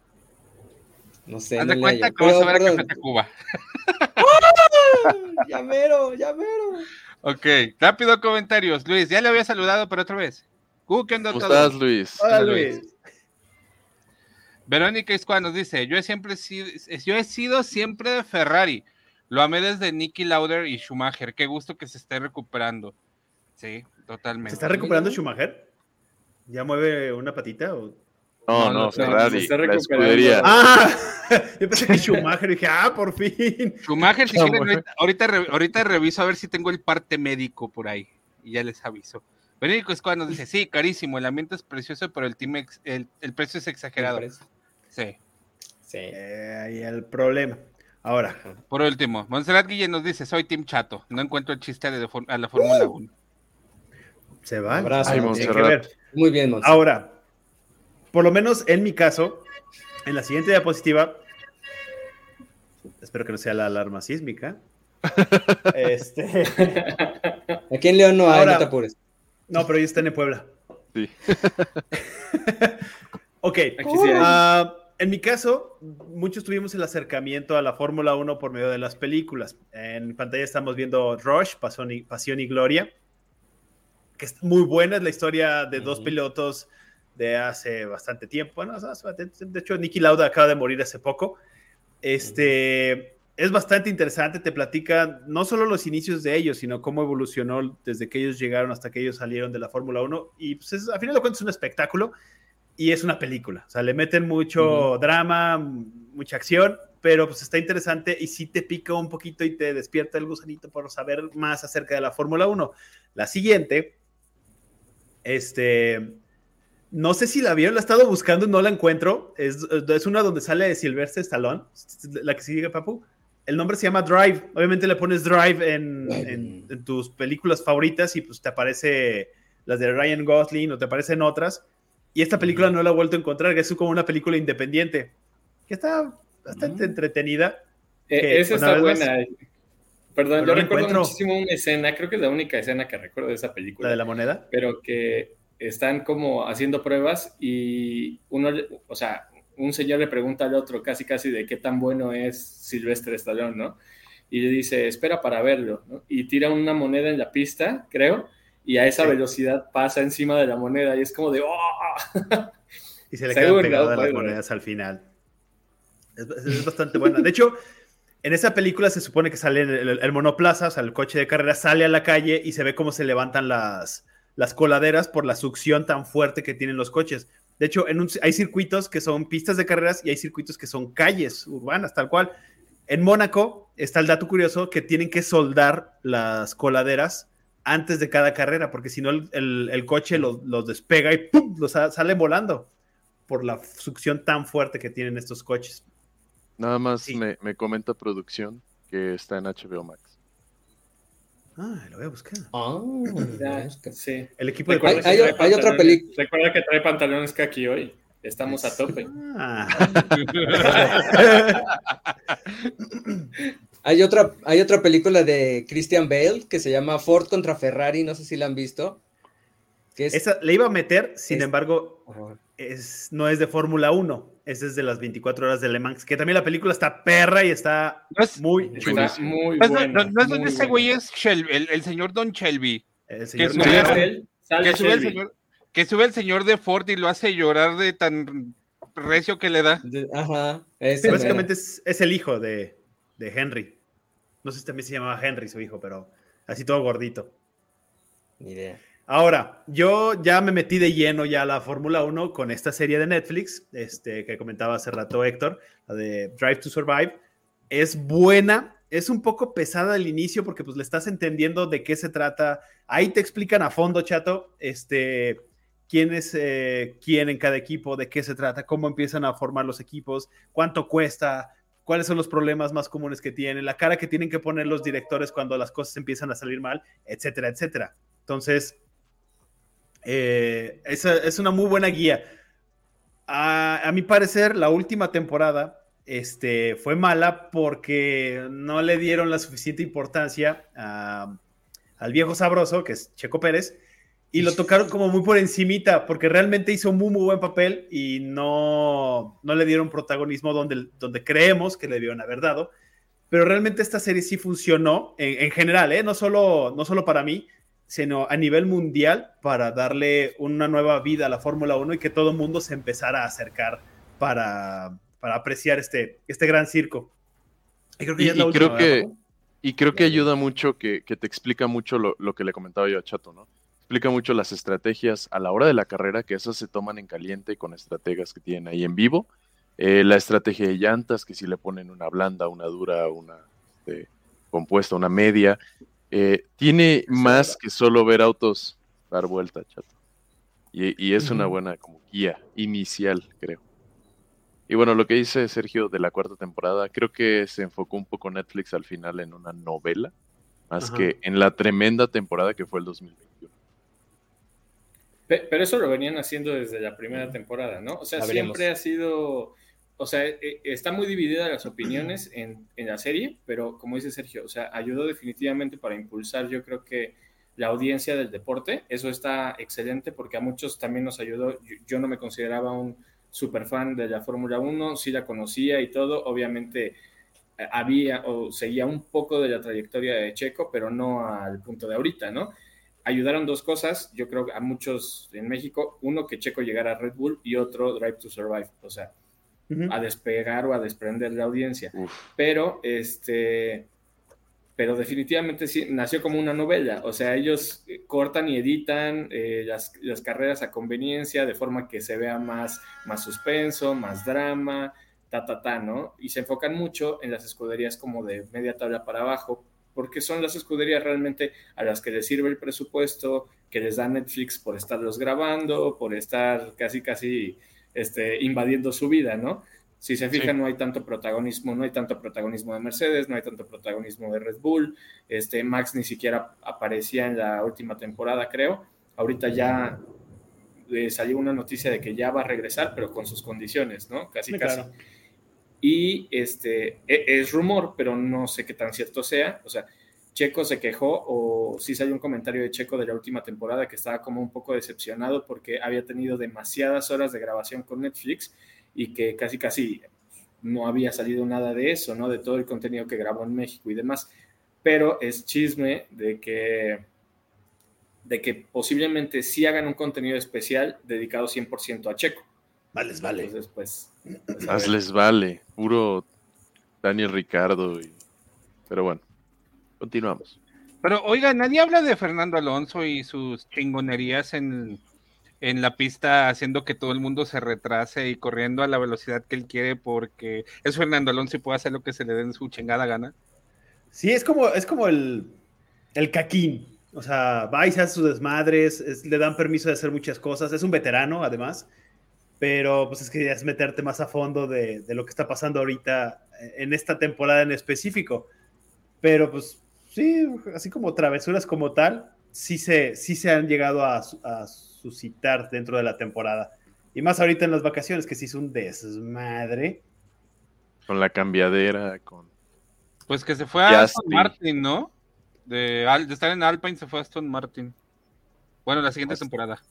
No sé. Haz de cuenta que vas a ver a Cuba. ¡Llamero, llamero! Ok, rápido comentarios. Luis, ya le había saludado, pero otra vez. ¿Cómo estás, Luis? Hola, Luis. Verónica Iscuá nos dice, yo he, siempre sido, yo he sido siempre de Ferrari. Lo amé desde Nicky Lauder y Schumacher. Qué gusto que se esté recuperando. Sí, totalmente. ¿Se está recuperando Schumacher? ¿Ya mueve una patita? O... No, no, Ferrari, la escudería. Ah, yo pensé que Schumacher, dije, ah, por fin. Schumacher, si quieren, ahorita, ahorita reviso a ver si tengo el parte médico por ahí, y ya les aviso. Verónica Escobar nos dice, sí, carísimo, el ambiente es precioso, pero el, el, el precio es exagerado. Sí. Sí. Eh, ahí el problema. Ahora. Por último, Monserrat Guillén nos dice, soy Team Chato, no encuentro el chiste de, a la Fórmula 1. Se va. Abrazo, Muy bien, Monserrat. Ahora, por lo menos en mi caso, en la siguiente diapositiva, espero que no sea la alarma sísmica. este... Aquí en León no hay, no te apures. No, pero ya está en Puebla. Sí. ok. Ah, en mi caso, muchos tuvimos el acercamiento a la Fórmula 1 por medio de las películas. En pantalla estamos viendo Rush, Pasión y, Gloria, que es muy buena, es la historia de dos pilotos de hace bastante tiempo. de hecho, Nicky Lauda acaba de morir hace poco. Este, es bastante interesante, te platica no solo los inicios de ellos, sino cómo evolucionó desde que ellos llegaron hasta que ellos salieron de la Fórmula 1. Y pues a final de cuentas es un espectáculo y es una película. O sea, le meten mucho drama, mucha acción, pero pues está interesante y sí te pica un poquito y te despierta el gusanito por saber más acerca de la Fórmula 1. La siguiente, este, no sé si la vieron, la he estado buscando y no la encuentro. Es, es una donde sale Silvestre Stallone, la que sigue, Papu el nombre se llama Drive. Obviamente le pones Drive en, tus películas favoritas y pues te aparece las de Ryan Gosling o te aparecen otras. Y esta película no la he vuelto a encontrar, que es como una película independiente, que está bastante entretenida. Eh, esa está buena. Perdón, yo recuerdo muchísimo una escena, creo que es la única escena que recuerdo de esa película. ¿La de la moneda? Pero que están como haciendo pruebas y uno, o sea, un señor le pregunta al otro casi casi de qué tan bueno es Silvestre Stallone, ¿no? Y le dice, espera para verlo, ¿no? Y tira una moneda en la pista, creo, y a esa velocidad pasa encima de la moneda y es como de, ¡oh! Y se le quedan pegadas las monedas al final. Es, bastante buena. De hecho, en esa película se supone que sale el, monoplaza, o sea, el coche de carrera sale a la calle y se ve cómo se levantan las, las coladeras por la succión tan fuerte que tienen los coches. De hecho, en hay circuitos que son pistas de carreras y hay circuitos que son calles urbanas, tal cual. En Mónaco está el dato curioso que tienen que soldar las coladeras antes de cada carrera, porque si no el, coche los, despega y ¡pum! los sale volando por la succión tan fuerte que tienen estos coches. Nada más me, me comenta producción que está en HBO Max. Ah, lo voy a buscar. Ah, sí. El equipo de hay, hay, otra película. Recuerda que trae pantalones que aquí hoy. Estamos a tope. Ah. hay, otra, hay otra película de Christian Bale que se llama Ford contra Ferrari, no sé si la han visto. Que Esa le iba a meter, sin embargo, es, no es de Fórmula 1. Ese es de las 24 horas de Le Mans, que también la película está perra y está muy chula. Muy no, no, no, es donde ese güey es el, señor Don Shelby. El señor que, sube, el señor, que sube el señor de Ford y lo hace llorar de tan recio que le da. ajá. básicamente es, es, el hijo de, de Henry. No sé si también se llamaba Henry su hijo, pero así todo gordito. Ni idea. Ahora, yo ya me metí de lleno ya a la Fórmula 1 con esta serie de Netflix, este, que comentaba hace rato Héctor, la de Drive to Survive. Es buena, es un poco pesada al inicio porque pues le estás entendiendo de qué se trata. Ahí te explican a fondo, chato, este, quién es eh, quién en cada equipo, de qué se trata, cómo empiezan a formar los equipos, cuánto cuesta, cuáles son los problemas más comunes que tienen, la cara que tienen que poner los directores cuando las cosas empiezan a salir mal, etcétera, etcétera. Entonces, eh, es, una muy buena guía. A, mi parecer, la última temporada este, fue mala porque no le dieron la suficiente importancia al viejo sabroso, que es Checo Pérez, y lo tocaron como muy por encimita, porque realmente hizo muy, muy buen papel y no, no le dieron protagonismo donde, donde creemos que le debieron haber dado. Pero realmente esta serie sí funcionó en, general, ¿eh? no, solo, no solo para mí, sino a nivel mundial para darle una nueva vida a la Fórmula 1 y que todo el mundo se empezara a acercar para, apreciar este, este gran circo. Y creo que, creo que, y creo que ayuda mucho, que, te explica mucho lo, lo, que le comentaba yo a Chato, ¿no? Explica mucho las estrategias a la hora de la carrera, que esas se toman en caliente con estrategas que tienen ahí en vivo. Eh, la estrategia de llantas, que si le ponen una blanda, una dura, una este, compuesta, una media. Eh, tiene más que solo ver autos dar vuelta, chato. Y, es una buena como guía inicial, creo. Y bueno, lo que dice Sergio de la cuarta temporada, creo que se enfocó un poco Netflix al final en una novela, más que en la tremenda temporada que fue el 2021. Pero eso lo venían haciendo desde la primera temporada, ¿no? O sea, siempre ha sido o sea, eh, está muy dividida las opiniones en, la serie, pero como dice Sergio, o sea, ayudó definitivamente para impulsar, yo creo que la audiencia del deporte. Eso está excelente porque a muchos también nos ayudó. Yo, no me consideraba un super fan de la Fórmula 1, sí la conocía y todo. Obviamente eh, había o seguía un poco de la trayectoria de Checo, pero no al punto de ahorita, ¿no? Ayudaron dos cosas, yo creo a muchos en México, uno que Checo llegara a Red Bull y otro Drive to Survive, o sea, a despegar o a desprender la audiencia. Pero, este, pero definitivamente sí, nació como una novela. O sea, ellos eh, cortan y editan eh, las, carreras a conveniencia de forma que se vea más, más suspenso, más drama, ta, ta, ta, ¿no? Y se enfocan mucho en las escuderías como de media tabla para abajo, porque son las escuderías realmente a las que les sirve el presupuesto que les da Netflix por estarlos grabando, por estar casi, casi este, invadiendo su vida, ¿no? Si se fijan, no hay tanto protagonismo, no hay tanto protagonismo de Mercedes, no hay tanto protagonismo de Red Bull. Este, Max ni siquiera aparecía en la última temporada, creo. Ahorita ya eh, salió una noticia de que ya va a regresar, pero con sus condiciones, ¿no? Casi, casi. Y este, e, es rumor, pero no sé qué tan cierto sea. O sea, Checo se quejó o sí salió un comentario de Checo de la última temporada que estaba como un poco decepcionado porque había tenido demasiadas horas de grabación con Netflix y que casi casi no había salido nada de eso, ¿no? De todo el contenido que grabó en México y demás. Pero es chisme de que de que posiblemente sí hagan un contenido especial dedicado 100% a Checo. Vale, vale. Entonces, pues... pues les vale, puro Daniel Ricardo. Pero bueno. Continuamos. Pero oiga, nadie habla de Fernando Alonso y sus chingonerías en, la pista haciendo que todo el mundo se retrase y corriendo a la velocidad que él quiere porque es Fernando Alonso y puede hacer lo que se le dé en su chingada gana. Sí, es como, es como el, el caquín. O sea, va y se hace sus desmadres, le dan permiso de hacer muchas cosas. Es un veterano, además, pero pues es que es meterte más a fondo de, de lo que está pasando ahorita en esta temporada en específico. Pero pues sí, así como travesuras como tal, sí se, sí se han llegado a, suscitar dentro de la temporada. Y más ahorita en las vacaciones, que sí es un desmadre. Con la cambiadera, con... Pues que se fue a Aston Martin, ¿no? De, de, estar en Alpine se fue a Aston Martin. Bueno, la siguiente temporada.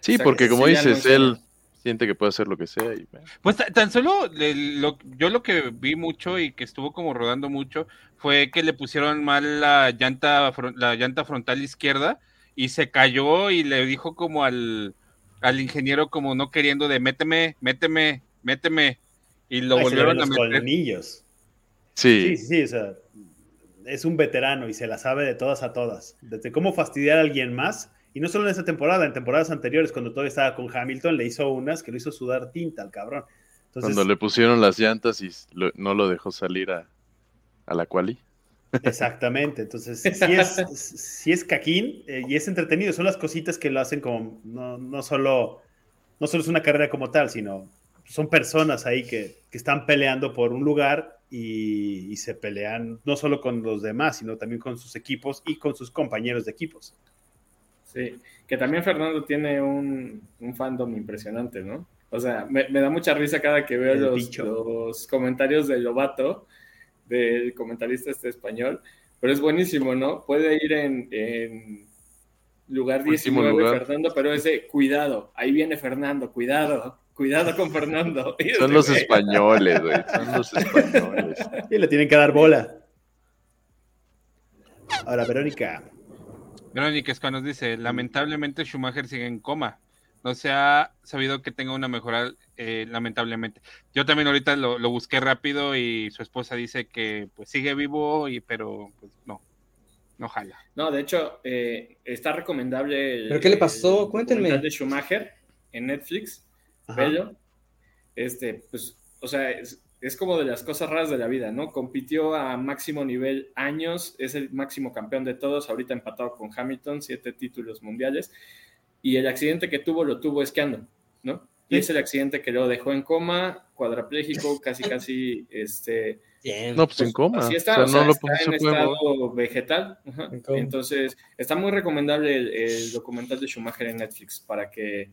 Sí, porque como dices, él siente que puede hacer lo que sea. Y... Pues tan solo yo lo que vi mucho y que estuvo como rodando mucho fue que le pusieron mal la llanta, la llanta frontal izquierda y se cayó y le dijo como al, al ingeniero como no queriendo de méteme, méteme, méteme y lo volvieron a meter. Sí. sí, sí, o sea, es un veterano y se la sabe de todas a todas. Desde cómo fastidiar a alguien más y no solo en esta temporada, en temporadas anteriores, cuando todavía estaba con Hamilton, le hizo unas que lo hizo sudar tinta al cabrón. cuando le pusieron las llantas y no lo dejó salir a, la quali. Exactamente, entonces sí es, es caquín eh, y es entretenido, son las cositas que lo hacen como, no, solo, no solo es una carrera como tal, sino son personas ahí que, están peleando por un lugar y, y, se pelean no solo con los demás, sino también con sus equipos y con sus compañeros de equipos. Sí, que también Fernando tiene un, fandom impresionante, ¿no? O sea, me, da mucha risa cada que veo los, comentarios de Lobato, del comentarista este español, pero es buenísimo, ¿no? Puede ir en, lugar 19 Fernando, pero ese, cuidado, ahí viene Fernando, cuidado, cuidado con Fernando. Son los españoles, güey, son los españoles. Y le tienen que dar bola. Ahora, Verónica, Verónica Esca nos dice, lamentablemente Schumacher sigue en coma. no se ha sabido que tenga una mejora, eh, lamentablemente. Yo también ahorita lo, busqué rápido y su esposa dice que pues sigue vivo, y pero pues no, no jala. No, de hecho, eh, está recomendable. ¿Pero qué le pasó? Cuéntenme. de Schumacher en Netflix, bello. Este, pues, o sea, es, es, como de las cosas raras de la vida, ¿no? Compitió a máximo nivel años, es el máximo campeón de todos, ahorita empatado con Hamilton, siete títulos mundiales y el accidente que tuvo lo tuvo esquiando, ¿no? Y es el accidente que lo dejó en coma, cuadrapléjico, casi, casi, este... No, pues, en coma. Así está, o sea, no está en estado vegetal. Entonces, está muy recomendable el, documental de Schumacher en Netflix para que,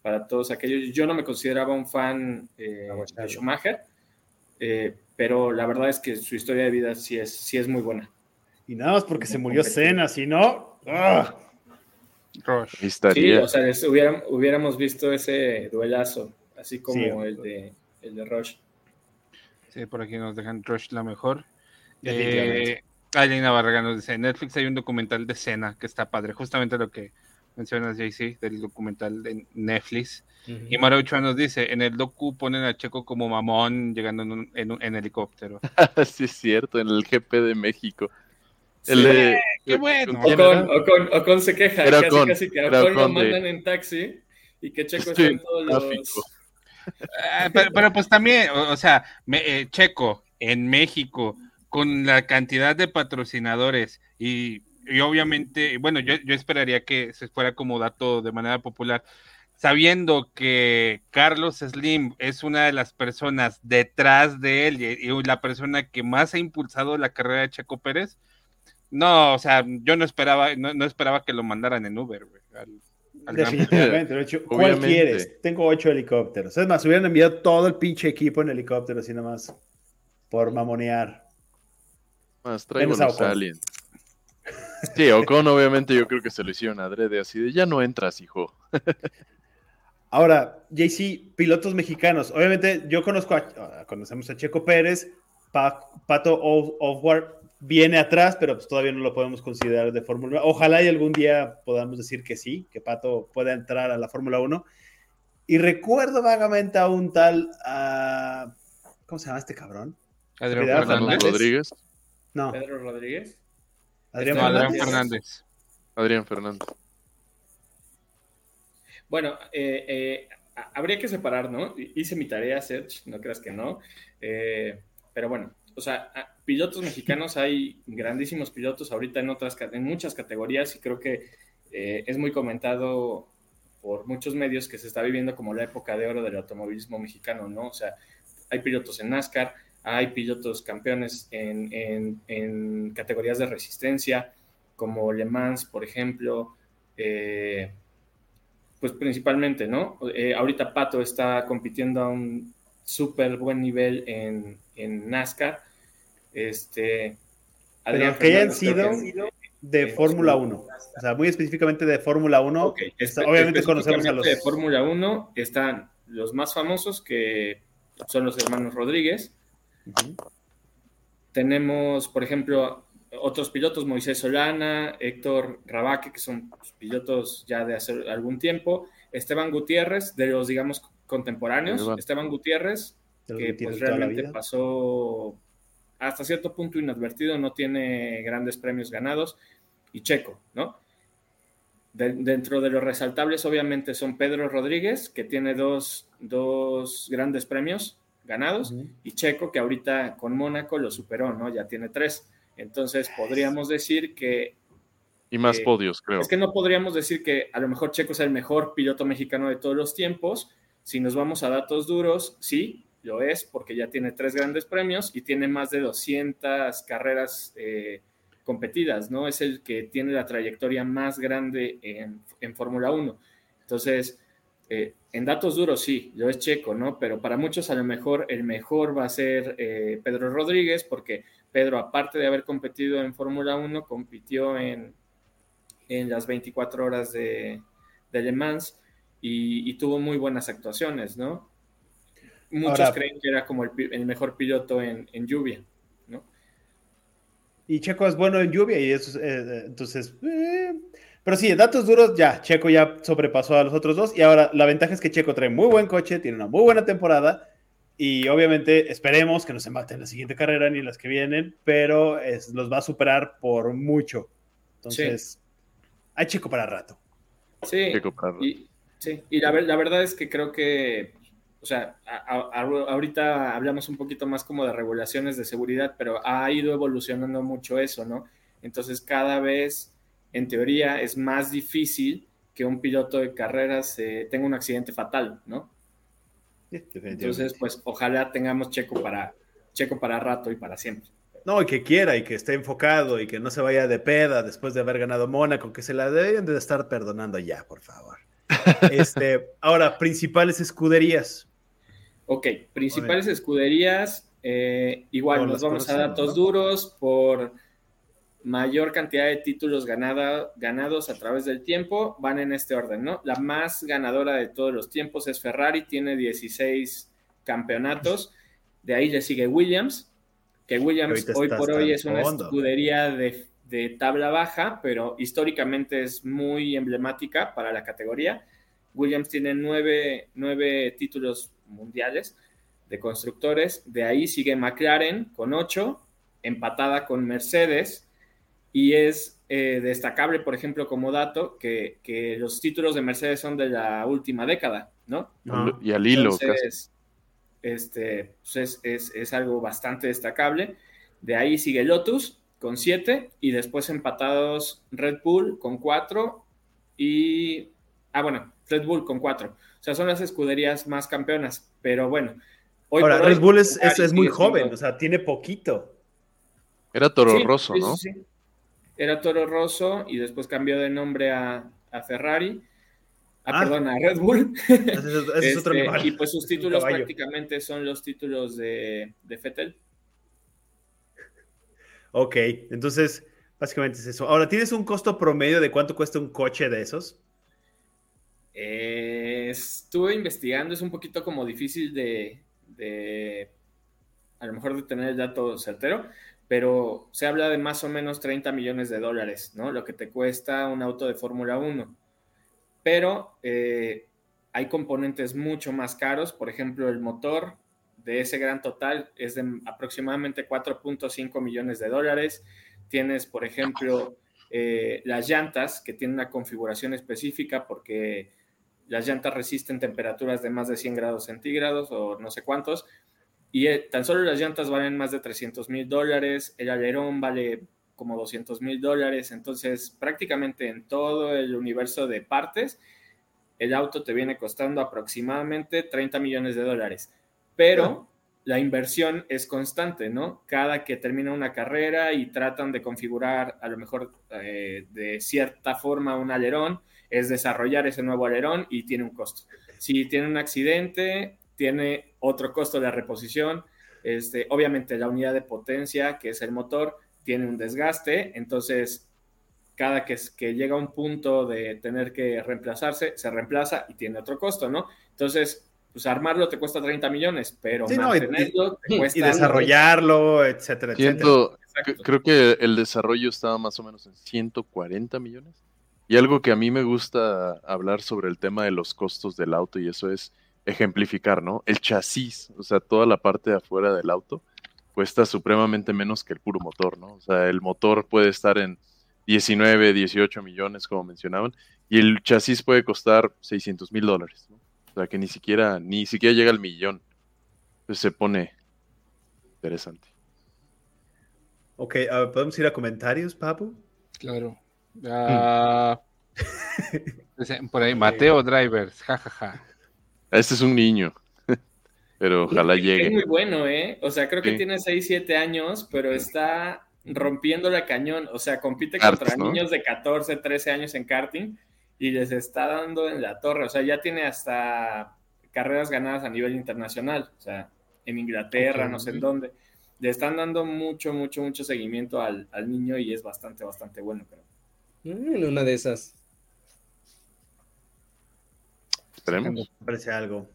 para todos aquellos, yo no me consideraba un fan eh, de Schumacher, eh, pero la verdad es que su historia de vida sí es, sí es muy buena. Y nada más porque se murió Cena, si no... ¡ah! Rush. Sí, o sea, hubiéramos, visto ese duelazo, así como el, de, el de Rush. Sí, por aquí nos dejan Rush la mejor. Eh, Alina Barraga nos dice, en Netflix hay un documental de cena que está padre, justamente lo que mencionas, JC, del documental de Netflix. Y Marucho nos dice, en el docu ponen a Checo como mamón llegando en, en helicóptero. sí, es cierto, en el GP de México. El qué bueno. Ocon, Ocon, se queja, casi, Ocon, casi que Ocon lo mandan en taxi y que Checo está en todos los... Ah, pero, pues también, o, sea, eh, Checo en México con la cantidad de patrocinadores y, y obviamente, bueno, yo, yo, esperaría que se fuera como dato de manera popular, sabiendo que Carlos Slim es una de las personas detrás de él y, y la persona que más ha impulsado la carrera de Checo Pérez, no, o sea, yo no esperaba, no, esperaba que lo mandaran en Uber, güey. Definitivamente, ¿cuál quieres? Tengo ocho helicópteros. Es más, hubieran enviado todo el pinche equipo en helicóptero, así nada más, por mamonear. Más traigo los aliens. Sí, Ocon obviamente yo creo que se lo hicieron adrede, así de ya no entras, hijo. Ahora, JC, pilotos mexicanos. Obviamente yo conozco a, conocemos a Checo Pérez, Pato Offward viene atrás, pero pues todavía no lo podemos considerar de Fórmula 1. Ojalá y algún día podamos decir que sí, que Pato pueda entrar a la Fórmula 1. Y recuerdo vagamente a un tal, uh, ¿cómo se llama este cabrón? Adrián Fernández. Rodríguez. No. Pedro Rodríguez. Adrián, Fernández. Adrián Fernández. Bueno, eh, eh, habría que separar, ¿no? Hice mi tarea, Serge, no creas que no. Eh, pero bueno, o sea, pilotos mexicanos hay grandísimos pilotos ahorita en otras en muchas categorías y creo que eh, es muy comentado por muchos medios que se está viviendo como la época de oro del automovilismo mexicano, ¿no? O sea, hay pilotos en NASCAR, hay pilotos campeones en, en, categorías de resistencia, como Le Mans, por ejemplo, eh, pues principalmente, ¿no? Eh, ahorita Pato está compitiendo a un súper buen nivel en, en NASCAR este, Pero que hayan sido de Fórmula 1. O sea, muy específicamente de Fórmula 1. obviamente conocemos a los. De Fórmula 1 están los más famosos, que son los hermanos Rodríguez. Tenemos, por ejemplo, otros pilotos, Moisés Solana, Héctor Rabaque, que son pilotos ya de hace algún tiempo. Esteban Gutiérrez, de los, digamos, contemporáneos. Esteban Gutiérrez, que pues realmente pasó hasta cierto punto inadvertido, no tiene grandes premios ganados, y Checo, ¿no? dentro de los resaltables, obviamente, son Pedro Rodríguez, que tiene dos, grandes premios ganados, y Checo, que ahorita con Mónaco lo superó, ¿no? Ya tiene tres. Entonces, podríamos decir que... Y más podios, creo. Es que no podríamos decir que a lo mejor Checo es el mejor piloto mexicano de todos los tiempos. Si nos vamos a datos duros, sí, lo es porque ya tiene tres grandes premios y tiene más de 200 carreras eh, competidas, ¿no? Es el que tiene la trayectoria más grande en, Fórmula 1. Entonces, eh, en datos duros sí, lo es Checo, ¿no? Pero para muchos a lo mejor el mejor va a ser eh, Pedro Rodríguez porque Pedro, aparte de haber competido en Fórmula 1, compitió en, en las 24 horas de, de Le Mans y, y tuvo muy buenas actuaciones, ¿no? muchos creen que era como el, mejor piloto en, lluvia, ¿no? Y Checo es bueno en lluvia y eso, eh, entonces, eh, Pero sí, datos duros, ya, Checo ya sobrepasó a los otros dos. Y ahora la ventaja es que Checo trae muy buen coche, tiene una muy buena temporada. Y obviamente esperemos que no se mate en la siguiente carrera ni en las que vienen, pero los va a superar por mucho. Entonces, hay Checo para rato. Sí, Y, sí. y la, la, verdad es que creo que, o sea, ahorita hablamos un poquito más como de regulaciones de seguridad, pero ha ido evolucionando mucho eso, ¿no? Entonces, cada vez en teoría es más difícil que un piloto de carreras eh, tenga un accidente fatal, ¿no? Entonces, pues ojalá tengamos Checo para, Checo para rato y para siempre. No, y que quiera y que esté enfocado y que no se vaya de peda después de haber ganado Mónaco, que se la deben de estar perdonando ya, por favor. Este, ahora, principales escuderías. Ok, principales escuderías, eh, igual nos vamos a datos duros por mayor cantidad de títulos ganados a través del tiempo van en este orden, ¿no? La más ganadora de todos los tiempos es Ferrari, tiene 16 campeonatos. De ahí le sigue Williams, que Williams hoy por hoy es una escudería de, tabla baja, pero históricamente es muy emblemática para la categoría. Williams tiene nueve, nueve títulos mundiales de constructores. De ahí sigue McLaren con ocho, empatada con Mercedes y es eh, destacable, por ejemplo, como dato, que, los títulos de Mercedes son de la última década, ¿no? Y al hilo. este, pues es, algo bastante destacable. De ahí sigue Lotus con siete y después empatados Red Bull con cuatro y... Ah, bueno, Red Bull con cuatro. O sea, son las escuderías más campeonas, pero bueno. Ahora, Red Bull es, es, muy joven, o sea, tiene poquito. Era Toro Rosso, ¿no? Era Toro Rosso y después cambió de nombre a, Ferrari. Ah, ah, perdón, a Red Bull. Este, y pues sus títulos prácticamente son los títulos de, de Fettel. Ok, entonces básicamente es eso. Ahora, ¿tienes un costo promedio de cuánto cuesta un coche de esos? Eh, estuve investigando, es un poquito como difícil de, de, a lo mejor de tener el dato certero, pero se habla de más o menos 30 millones de dólares, ¿no? Lo que te cuesta un auto de Fórmula 1. Pero eh, hay componentes mucho más caros, por ejemplo, el motor de ese gran total es de aproximadamente 4.5 millones de dólares. Tienes, por ejemplo, eh, las llantas que tienen una configuración específica porque las llantas resisten temperaturas de más de 100 grados centígrados o no sé cuántos, y eh, tan solo las llantas valen más de 300 mil dólares, el alerón vale como 200 mil dólares, entonces prácticamente en todo el universo de partes, el auto te viene costando aproximadamente 30 millones de dólares. Pero la inversión es constante, ¿no? Cada que termina una carrera y tratan de configurar a lo mejor eh, de cierta forma un alerón, es desarrollar ese nuevo alerón y tiene un costo. Si tiene un accidente, tiene otro costo de reposición. Este, obviamente la unidad de potencia, que es el motor, tiene un desgaste, entonces cada que, que llega a un punto de tener que reemplazarse, se reemplaza y tiene otro costo, ¿no? Entonces, pues armarlo te cuesta 30 millones, pero mantenerlo y, te cuesta... Y desarrollarlo, etcétera, etcétera. Creo que el desarrollo estaba más o menos en 140 millones. Y algo que a mí me gusta hablar sobre el tema de los costos del auto y eso es ejemplificar, ¿no? El chasis, o sea, toda la parte de afuera del auto cuesta supremamente menos que el puro motor, ¿no? O sea, el motor puede estar en 19, 18 millones, como mencionaban, y el chasis puede costar 600 mil dólares, ¿no? O sea, que ni siquiera, ni siquiera llega al millón. Entonces se pone interesante. Ok, ¿podemos ir a comentarios, Papu? Claro. Ah, por ahí, Mateo Drivers, jajaja. Este es un niño. pero ojalá llegue. Es muy bueno, ¿eh? O sea, creo que tiene 6, 7 años, pero está rompiendo la cañón. O sea, compite contra niños de 14, 13 años en karting y les está dando en la torre. O sea, ya tiene hasta carreras ganadas a nivel internacional. O sea, en Inglaterra, no sé en dónde. Le están dando mucho, mucho, mucho seguimiento al, niño y es bastante, bastante bueno, creo. En una de esas Esperemos. Parece algo.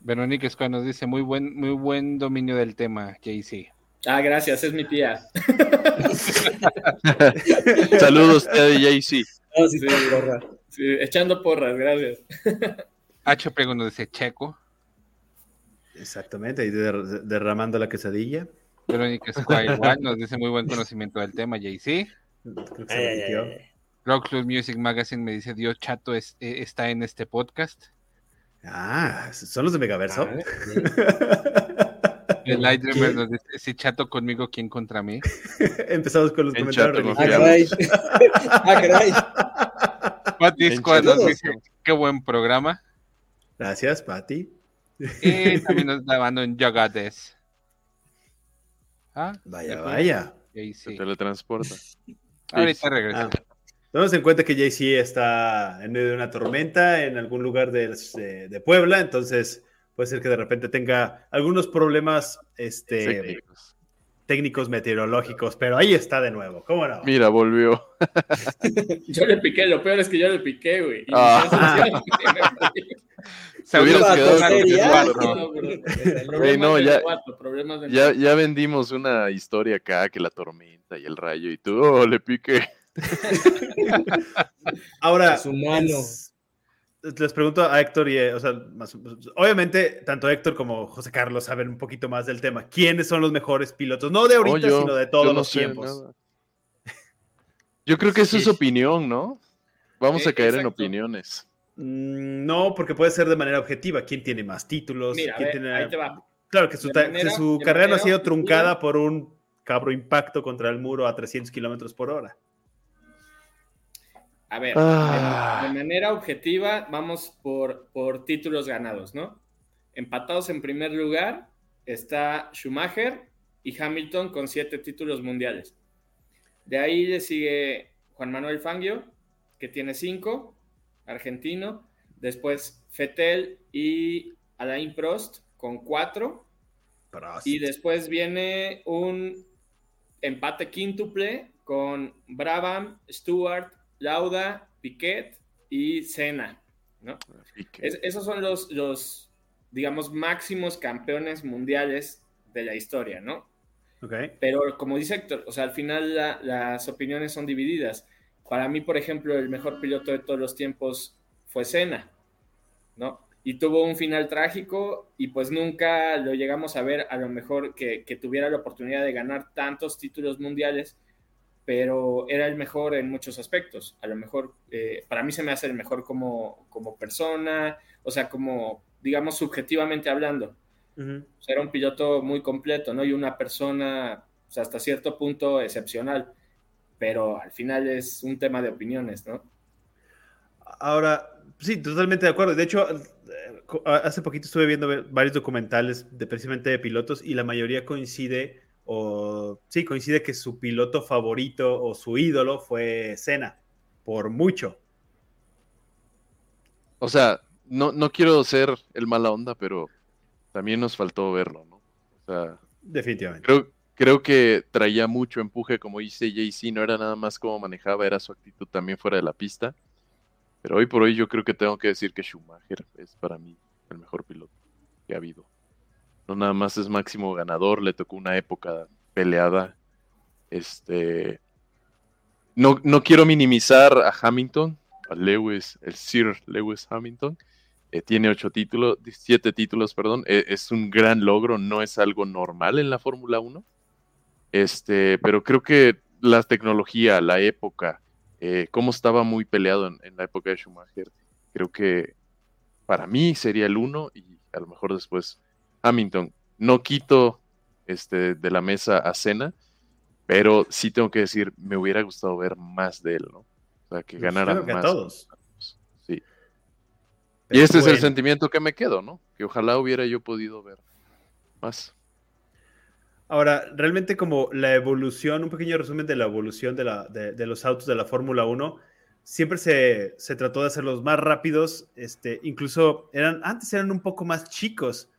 Verónica Escobar nos dice muy buen, muy buen dominio del tema, JC. Ah, gracias, es mi tía. Saludos, tía de JC. sí, echando porras, gracias. H pregunta dice Checo. Exactamente, y derramando la quesadilla. Verónica igual nos dice muy buen conocimiento del tema, JC. Rock Music Magazine me dice Dios Chato es, eh, está en este podcast. Ah, son los de Megaverso. Ah, el Lightreamer nos dice, si chato conmigo, ¿quién contra mí? Empezamos con los comentarios. Ah, caray. ah, caray. Pati nos dice, qué buen programa. Gracias, Pati. Y también nos está dando en Yogades. ¿Ah? Vaya, vaya. Se teletransporta. Ahorita regresamos. Ah. Tomemos en cuenta que JC está en medio de una tormenta en algún lugar de, de, Puebla, entonces puede ser que de repente tenga algunos problemas este, técnicos. meteorológicos, pero ahí está de nuevo, ¿cómo no? Mira, volvió. yo le piqué, lo peor es que yo le piqué, güey. Ah. Se hubiera quedado no, ya, ya, ya vendimos una historia acá que la tormenta y el rayo y todo, oh, le piqué. Ahora, les pregunto a Héctor y, o sea, obviamente, tanto Héctor como José Carlos saben un poquito más del tema. ¿Quiénes son los mejores pilotos? No de ahorita, sino de todos los tiempos. Yo creo que eso es opinión, ¿no? Vamos a caer en opiniones. Mm, no, porque puede ser de manera objetiva. ¿Quién tiene más títulos? Claro, que su, carrera no ha sido truncada por un cabro impacto contra el muro a 300 kilómetros por hora. A ver, ah. de, manera objetiva, vamos por, por títulos ganados, ¿no? Empatados en primer lugar está Schumacher y Hamilton con siete títulos mundiales. De ahí le sigue Juan Manuel Fangio, que tiene cinco, argentino. Después Fettel y Alain Prost con cuatro. Y después viene un empate quíntuple con Brabham, Stewart, Lauda, Piquet y Senna, ¿no? esos son los, los, digamos, máximos campeones mundiales de la historia, ¿no? Okay. Pero como dice Héctor, o sea, al final las opiniones son divididas. Para mí, por ejemplo, el mejor piloto de todos los tiempos fue Senna, ¿no? Y tuvo un final trágico y pues nunca lo llegamos a ver a lo mejor que, que tuviera la oportunidad de ganar tantos títulos mundiales pero era el mejor en muchos aspectos. A lo mejor, eh, para mí se me hace el mejor como, como persona, o sea, como, digamos, subjetivamente hablando. era un piloto muy completo, ¿no? Y una persona, o sea, hasta cierto punto excepcional, pero al final es un tema de opiniones, ¿no? Ahora, sí, totalmente de acuerdo. De hecho, eh, hace poquito estuve viendo varios documentales de precisamente de pilotos y la mayoría coincide o sí, coincide que su piloto favorito o su ídolo fue Senna, por mucho. O sea, no, no quiero ser el mala onda, pero también nos faltó verlo, ¿no? O sea, definitivamente. Creo, creo que traía mucho empuje, como dice JC, no era nada más cómo manejaba, era su actitud también fuera de la pista. Pero hoy por hoy yo creo que tengo que decir que Schumacher es para mí el mejor piloto que ha habido no nada más es máximo ganador, le tocó una época peleada. Este, no, no quiero minimizar a Hamilton, a Lewis, el Sir Lewis Hamilton. Eh, tiene ocho títulos, siete títulos, perdón. E, es un gran logro, no es algo normal en la Fórmula 1. Este, pero creo que la tecnología, la época, eh, cómo estaba muy peleado en, en, la época de Schumacher, creo que para mí sería el uno y a lo mejor después Hamilton. No quito este, de la mesa a Cena, pero sí tengo que decir, me hubiera gustado ver más de él, ¿no? O sea, que pues ganara más. todos. Sí. y este es el sentimiento que me quedo, ¿no? Que ojalá hubiera yo podido ver más. Ahora, realmente como la evolución, un pequeño resumen de la evolución de, la, de, los autos de la Fórmula 1, siempre se, se, trató de hacerlos más rápidos, este, incluso eran, antes eran un poco más chicos,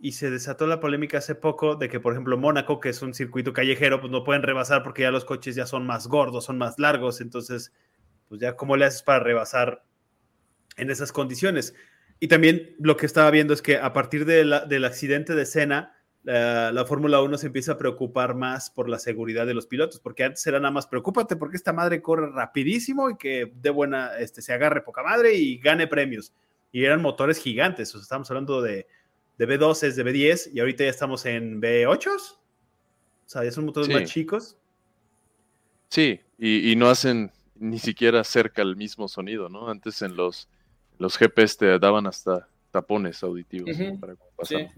y se desató la polémica hace poco de que, por ejemplo, Mónaco, que es un circuito callejero, pues no pueden rebasar porque ya los coches ya son más gordos, son más largos, entonces, pues ya, ¿cómo le haces para rebasar en esas condiciones? Y también lo que estaba viendo es que a partir del accidente de Senna, la, Fórmula 1 se empieza a preocupar más por la seguridad de los pilotos, porque antes era nada más preocúpate porque esta madre corre rapidísimo y que de buena, este, se agarre poca madre y gane premios. Y eran motores gigantes, o sea, estamos hablando de, de B12, de B10 y ahorita ya estamos en B8. O sea, ya son motores más chicos. Sí, y, no hacen ni siquiera cerca el mismo sonido, ¿no? Antes en los, los GPS te daban hasta tapones auditivos para pasar.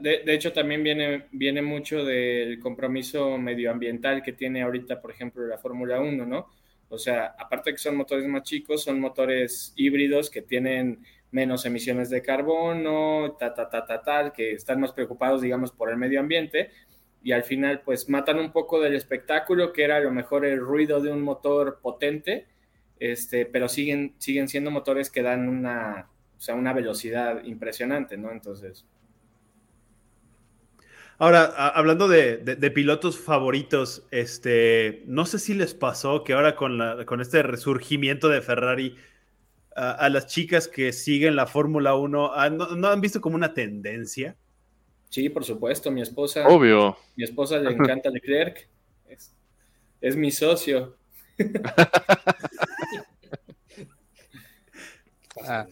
de, hecho, también viene, viene mucho del compromiso medioambiental que tiene ahorita, por ejemplo, la Fórmula 1, ¿no? O sea, aparte de que son motores más chicos, son motores híbridos que tienen menos emisiones de carbono, ta, ta, ta, ta, tal, que están más preocupados, digamos, por el medio ambiente. Y al final, pues matan un poco del espectáculo, que era a lo mejor el ruido de un motor potente, este, pero siguen, siguen siendo motores que dan una, o sea, una velocidad impresionante, ¿no? Entonces. Ahora, hablando de, pilotos favoritos, este, no sé si les pasó que ahora con, la, con este resurgimiento de Ferrari, a las chicas que siguen la Fórmula 1, ah, ¿no, han visto como una tendencia? Sí, por supuesto, mi esposa. Obvio. Mi esposa le encanta Leclerc. Es, es mi socio. ah.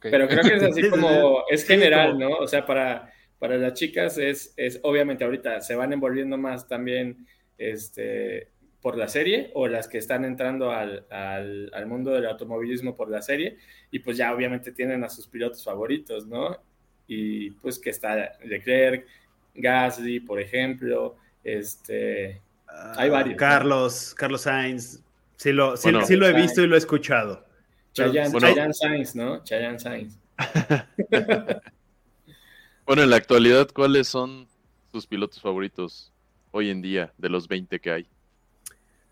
Pero creo que es así como, es general, ¿no? O sea, para, para las chicas es, es, obviamente ahorita se van envolviendo más también este, por la serie o las que están entrando al, al, mundo del automovilismo por la serie y pues ya obviamente tienen a sus pilotos favoritos, ¿no? Y pues que está Leclerc, Gasly, por ejemplo, este... hay ah, varios. Carlos, Carlos Sainz, sí lo, sí lo he visto y lo he escuchado. Chayanne, Sainz, ¿no? Chayanne Sainz. bueno, en la actualidad, ¿cuáles son sus pilotos favoritos hoy en día de los 20 que hay?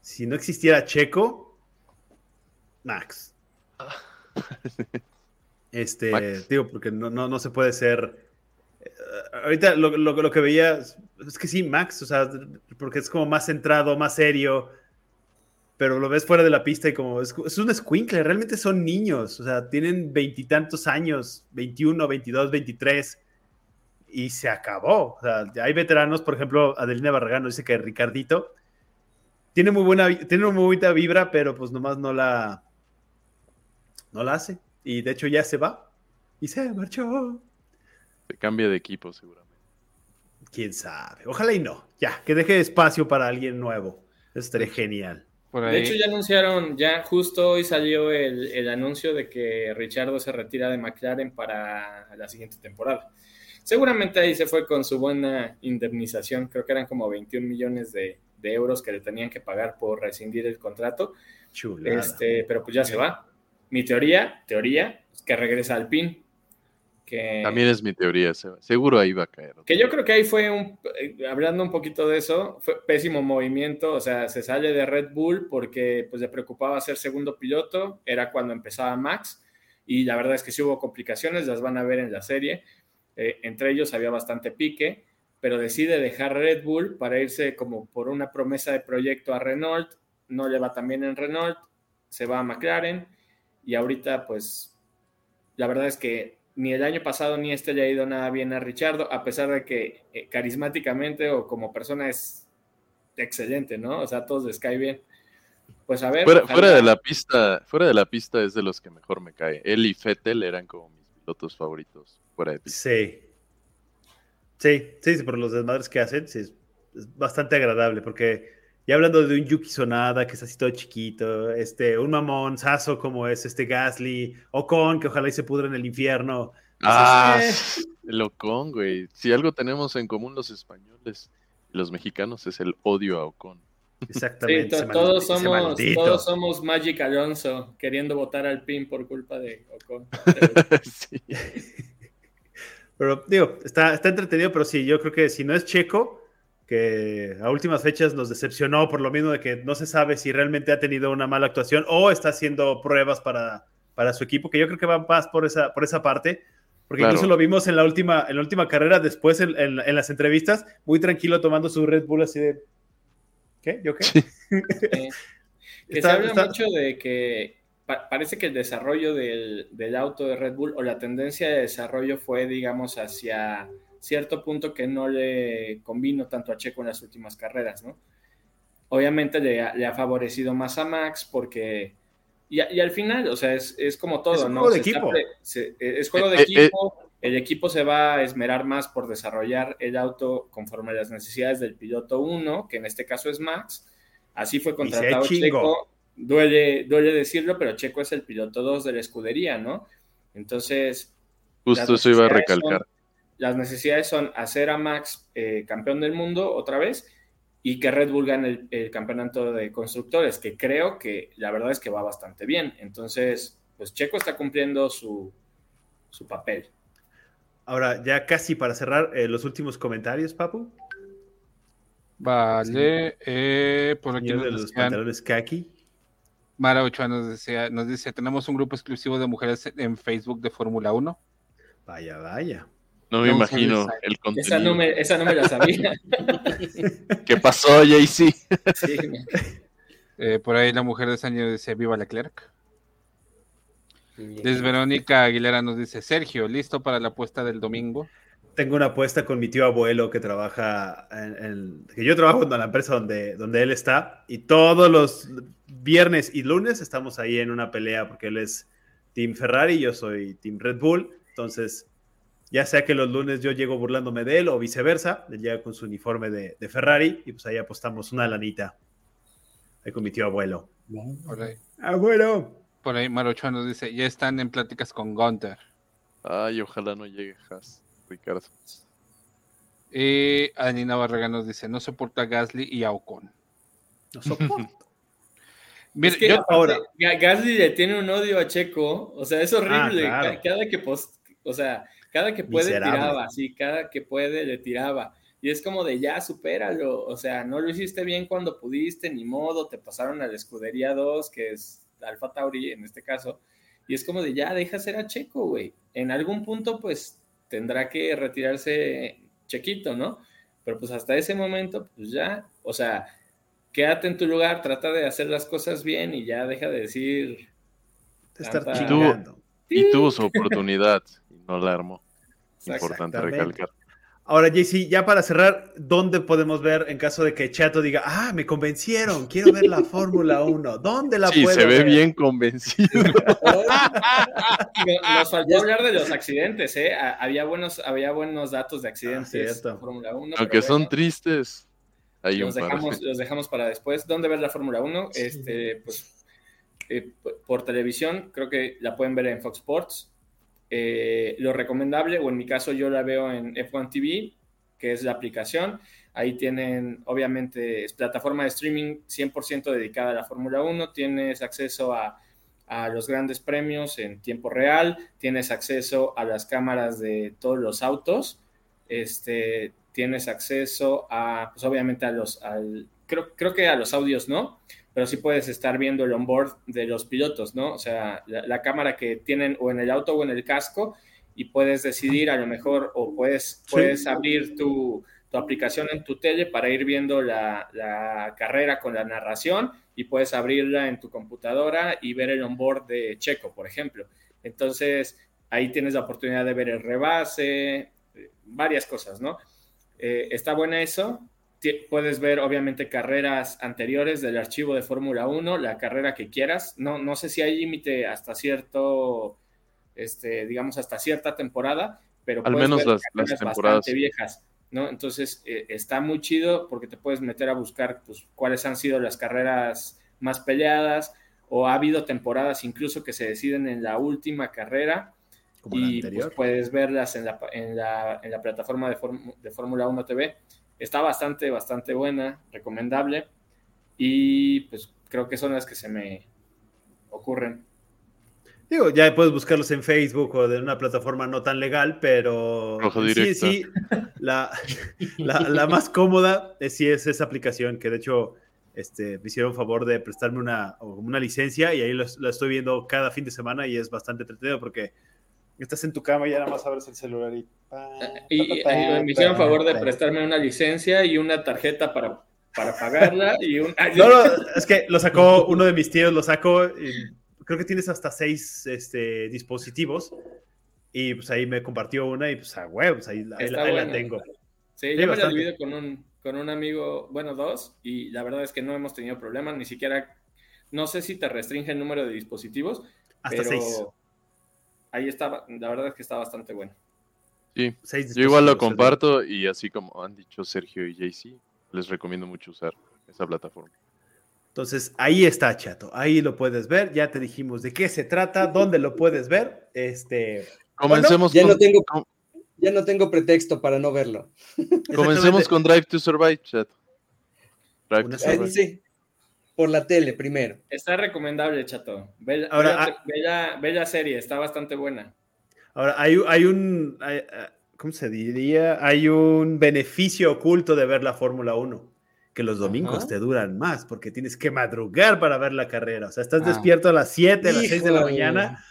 Si no existiera Checo, Max. este, digo, porque no, no, se puede ser. Eh, ahorita lo, lo, que veía es que sí, Max, o sea, porque es como más centrado, más serio pero lo ves fuera de la pista y como es, un squinkle, realmente son niños, o sea, tienen veintitantos años, 21, 22, 23, y se acabó. O sea, hay veteranos, por ejemplo, Adelina Barragán dice que Ricardito tiene muy buena, tiene una muy buena vibra, pero pues nomás no la, no la hace. Y de hecho ya se va y se marchó. Se cambia de equipo seguramente. Quién sabe. Ojalá y no. Ya, que deje espacio para alguien nuevo. Eso estaría genial. De hecho, ya anunciaron, ya justo hoy salió el, anuncio de que Richardo se retira de McLaren para la siguiente temporada. Seguramente ahí se fue con su buena indemnización, creo que eran como 21 millones de, euros que le tenían que pagar por rescindir el contrato. Este, pero pues ya se va. Mi teoría, teoría, es que regresa al PIN. También es mi teoría, seguro ahí va a caer. Que yo creo que ahí fue, un, eh, hablando un poquito de eso, fue pésimo movimiento, o sea, se sale de Red Bull porque pues le preocupaba ser segundo piloto, era cuando empezaba Max, y la verdad es que sí hubo complicaciones, las van a ver en la serie, eh, entre ellos había bastante pique, pero decide dejar Red Bull para irse como por una promesa de proyecto a Renault, no le va también en Renault, se va a McLaren, y ahorita pues la verdad es que ni el año pasado ni este le ha ido nada bien a Richardo, a pesar de que eh, carismáticamente o como persona es excelente, ¿no? O sea, todos les cae bien. Pues a ver. Fuera, de la pista, fuera de la pista es de los que mejor me cae. Él y Fettel eran como mis pilotos favoritos fuera de pista. Sí. Sí, sí, por los desmadres que hacen, sí, es bastante agradable porque y hablando de un Yuki Sonada, que es así todo chiquito, este, un mamón saso como es este Gasly, Ocon, que ojalá y se pudra en el infierno. Ah, el Ocon, güey. Si algo tenemos en común los españoles y los mexicanos es el odio a Ocon. Exactamente. todos, somos, todos somos Magic Alonso queriendo votar al PIN por culpa de Ocon. sí. Pero digo, está, está entretenido, pero sí, yo creo que si no es Checo, que a últimas fechas nos decepcionó por lo mismo de que no se sabe si realmente ha tenido una mala actuación o está haciendo pruebas para, para su equipo, que yo creo que va más por esa, por esa parte, porque incluso lo vimos en la última, en la última carrera, después en, en, las entrevistas, muy tranquilo tomando su Red Bull así de... ¿Qué? ¿Yo qué? que se habla mucho de que parece que el desarrollo del, del auto de Red Bull o la tendencia de desarrollo fue, digamos, hacia cierto punto que no le convino tanto a Checo en las últimas carreras, ¿no? Obviamente le ha, favorecido más a Max porque, y, al final, o sea, es, como todo, ¿no? Juego de equipo. es juego de eh, eh, equipo. el equipo se va a esmerar más por desarrollar el auto conforme a las necesidades del piloto 1, que en este caso es Max. Así fue contratado Checo. Duele, duele decirlo, pero Checo es el piloto 2 de la escudería, ¿no? Entonces. Justo eso iba a recalcar. las necesidades son hacer a Max eh, campeón del mundo otra vez y que Red Bull gane el, campeonato de constructores, que creo que la verdad es que va bastante bien. Entonces, pues Checo está cumpliendo su, papel. Ahora, ya casi para cerrar, eh, los últimos comentarios, Papu. Vale, eh, por aquí de los pantalones kaki. Mara Ochoa nos, decía, nos dice, tenemos un grupo exclusivo de mujeres en Facebook de Fórmula 1. Vaya, vaya. No me imagino el contenido. Esa no me, esa no me la sabía. ¿Qué pasó, JC? sí. Eh, por ahí la mujer de año dice, viva Leclerc. Desde Verónica Aguilera nos dice, Sergio, ¿listo para la apuesta del domingo? Tengo una apuesta con mi tío abuelo que trabaja en, que yo trabajo en la empresa donde, donde él está y todos los viernes y lunes estamos ahí en una pelea porque él es Team Ferrari y yo soy Team Red Bull. Entonces, ya sea que los lunes yo llego burlándome de él o viceversa, él llega con su uniforme de, Ferrari y pues ahí apostamos una lanita. Ahí con mi tío abuelo. Por ahí. Abuelo. Por ahí Marocho nos dice, ya están en pláticas con Gunter. Ay, ojalá no llegue Haas, Ricardo. Y Anina Barrega nos dice, no soporta Gasly y a Ocon. No soporta. Mira, yo, ahora Gasly le tiene un odio a Checo, o sea, es horrible. Ah, cada que post, o sea, cada que puede tiraba, sí, cada que puede le tiraba. Y es como de ya, supéralo. O sea, no lo hiciste bien cuando pudiste, ni modo, te pasaron a la escudería 2, que es Alfa Tauri en este caso. Y es como de ya, deja ser a Checo, güey. En algún punto, pues tendrá que retirarse Chequito, ¿no? Pero pues hasta ese momento, pues ya, o sea, quédate en tu lugar, trata de hacer las cosas bien y ya deja de decir. estar y, tuvo, su oportunidad y no la armó. Importante recalcar. Ahora, JC, ya para cerrar, ¿dónde podemos ver en caso de que Chato diga, ah, me convencieron, quiero ver la Fórmula 1? ¿Dónde la sí, se ve bien convencido. Nos faltó hablar de los accidentes, ¿eh? Había buenos, había buenos datos de accidentes ah, Fórmula 1. Aunque son tristes los, dejamos, los dejamos para después. ¿Dónde ver la Fórmula 1? Este, pues, eh, por televisión, creo que la pueden ver en Fox Sports. Eh, lo recomendable, o en mi caso yo la veo en F1 TV, que es la aplicación. Ahí tienen, obviamente, es plataforma de streaming 100% dedicada a la Fórmula 1. Tienes acceso a, a, los grandes premios en tiempo real. Tienes acceso a las cámaras de todos los autos. Este, tienes acceso a, pues obviamente a los, al, creo, creo que a los audios no, pero sí puedes estar viendo el onboard de los pilotos, ¿no? O sea, la, cámara que tienen o en el auto o en el casco y puedes decidir a lo mejor o puedes, puedes abrir tu, tu, aplicación en tu tele para ir viendo la, la, carrera con la narración y puedes abrirla en tu computadora y ver el onboard de Checo, por ejemplo. Entonces, ahí tienes la oportunidad de ver el rebase, varias cosas, ¿no? Eh, está buena eso. Puedes ver, obviamente, carreras anteriores del archivo de Fórmula 1, la carrera que quieras. No, no sé si hay límite hasta cierto, este, digamos, hasta cierta temporada, pero al menos las, temporadas bastante viejas. ¿no? Entonces eh, está muy chido porque te puedes meter a buscar pues, cuáles han sido las carreras más peleadas o ha habido temporadas incluso que se deciden en la última carrera y pues, puedes verlas en la, en la, en la plataforma de, de Fórmula 1 TV. Está bastante, bastante buena, recomendable. Y pues creo que son las que se me ocurren. Digo, ya puedes buscarlos en Facebook o de una plataforma no tan legal, pero sí, sí, la, la, la, más cómoda es, sí es esa aplicación, que de hecho este, me hicieron favor de prestarme una, una licencia y ahí la estoy viendo cada fin de semana y es bastante entretenido porque estás en tu cama y ya nada más abres el celular y... y, me hicieron favor de prestarme una licencia y una tarjeta para, para pagarla y un... no, no, es que lo sacó uno de mis tíos, lo sacó, y creo que tienes hasta seis este, dispositivos Y pues ahí me compartió una y pues a huevos, ahí, ahí, la tengo. Sí, yo me la divido con un, con un amigo, bueno, dos, y la verdad es que no hemos tenido problemas, ni siquiera, no sé si te restringe el número de dispositivos, Hasta pero seis. Ahí estaba, la verdad es que está bastante bueno. Sí, yo igual lo comparto y así como han dicho Sergio y JC, les recomiendo mucho usar esa plataforma. Entonces, ahí está, chato. Ahí lo puedes ver. Ya te dijimos de qué se trata, dónde lo puedes ver. Este. Comencemos ya, no tengo, ya no tengo pretexto para no verlo. Comencemos con Drive to Survive, chato. Drive to Survive. Sí, por la tele primero. Está recomendable, chato. Bella, Ahora, bella, bella, serie, está bastante buena. Ahora, hay, hay un. Ah, ¿Cómo se diría? Hay un beneficio oculto de ver la Fórmula 1 que los domingos te duran más porque tienes que madrugar para ver la carrera. O sea, estás ah. despierto a las 7, a las 6 de la mañana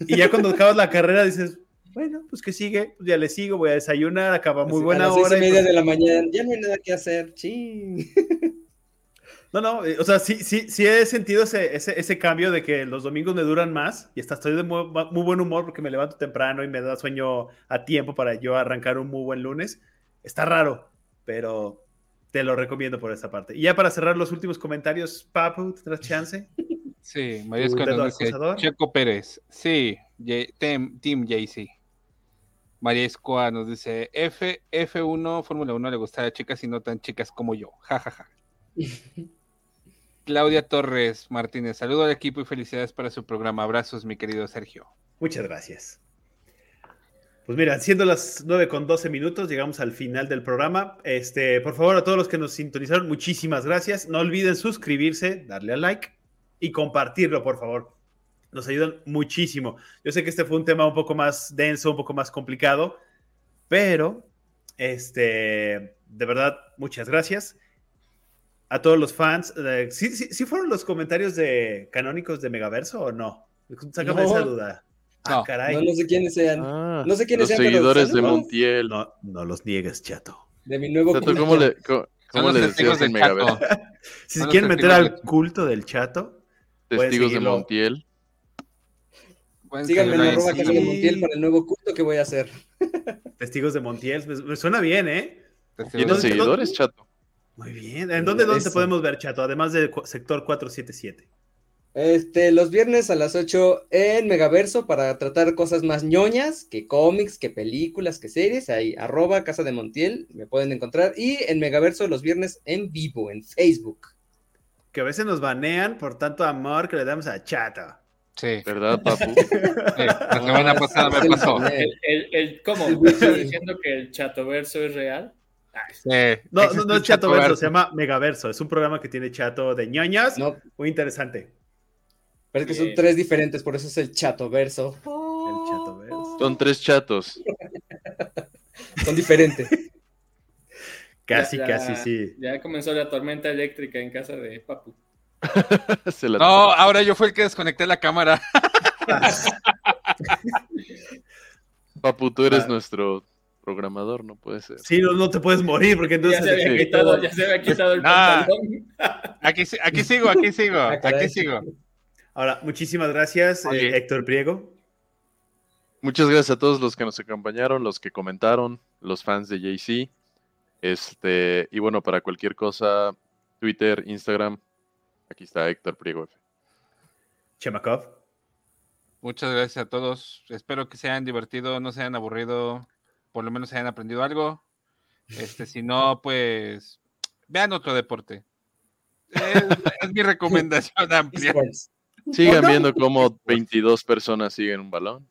y ya cuando acabas la carrera dices, bueno, pues que sigue, pues ya le sigo, voy a desayunar, acaba muy buena a las hora. y media pues de la mañana, ya no hay nada que hacer, ching. No, no, eh, o sea, sí, sí, sí he sentido ese, ese, ese, cambio de que los domingos me duran más y hasta estoy de muy, muy, buen humor porque me levanto temprano y me da sueño a tiempo para yo arrancar un muy buen lunes. Está raro, pero te lo recomiendo por esa parte. Y ya para cerrar los últimos comentarios, Papu, ¿tendrás chance? Sí, María nos dice Checo Pérez. Sí, Team, team JC. María Escoa nos dice F, F1, Fórmula 1 le gusta a chicas y no tan chicas como yo. Ja, ja, ja. Claudia Torres Martínez, saludo al equipo y felicidades para su programa. Abrazos, mi querido Sergio. Muchas gracias. Pues mira, siendo las 9 con 12 minutos, llegamos al final del programa. Este, por favor, a todos los que nos sintonizaron, muchísimas gracias. No olviden suscribirse, darle a like y compartirlo, por favor. Nos ayudan muchísimo. Yo sé que este fue un tema un poco más denso, un poco más complicado, pero este, de verdad, muchas gracias. A todos los fans, ¿sí, sí, fueron los comentarios de canónicos de Megaverso o no? Sácame esa duda. Ah, caray. No, sé quiénes sean. Ah, no sé quiénes los seguidores de Montiel. No, no los niegues, chato. De mi nuevo chato, ¿cómo le, cómo, le decías en Megaverso? si se quieren meter al culto del chato, testigos de Montiel. Síganme en arroba casa de Montiel para el nuevo culto que voy a hacer. Testigos de Montiel, me, suena bien, ¿eh? ¿Tienes seguidores, chato? Muy bien. ¿En dónde, dónde te podemos ver, chato? Además del sector 477. Este, los viernes a las 8 en Megaverso para tratar cosas más ñoñas que cómics, que películas, que series. Ahí, arroba Casa de Montiel, me pueden encontrar. Y en Megaverso los viernes en vivo, en Facebook. Que a veces nos banean por tanto amor que le damos a Chata. Sí. ¿Verdad, papu? la semana pasada me pasó. El, ¿Cómo? ¿Estás diciendo que el Chatoverso es real? No, no, no es Chatoverso, se llama Megaverso. Es un programa que tiene chato de ñoñas. Muy interesante. Pero es que son tres diferentes, por eso es el chato verso. El chato verso. Son tres chatos. son diferentes. casi, casi, sí. Ya comenzó la tormenta eléctrica en casa de Papu. no, ahora yo fui el que desconecté la cámara. Papu, tú eres ah. nuestro programador, no puede ser. Sí, no, no te puedes morir porque entonces... Ya se había, quitado, ya se había quitado el pantalón. Aquí, aquí sigo, aquí sigo, ah, aquí sigo. Ahora, muchísimas gracias, eh, Héctor Priego. Muchas gracias a todos los que nos acompañaron, los que comentaron, los fans de JC. Este, y bueno, para cualquier cosa, Twitter, Instagram, aquí está Héctor Priego. Chemakov. Muchas gracias a todos. Espero que se hayan divertido, no se hayan aburrido, por lo menos se hayan aprendido algo. Este, si no, pues vean otro deporte. Es, es mi recomendación amplia. Sigan viendo cómo 22 personas siguen un balón.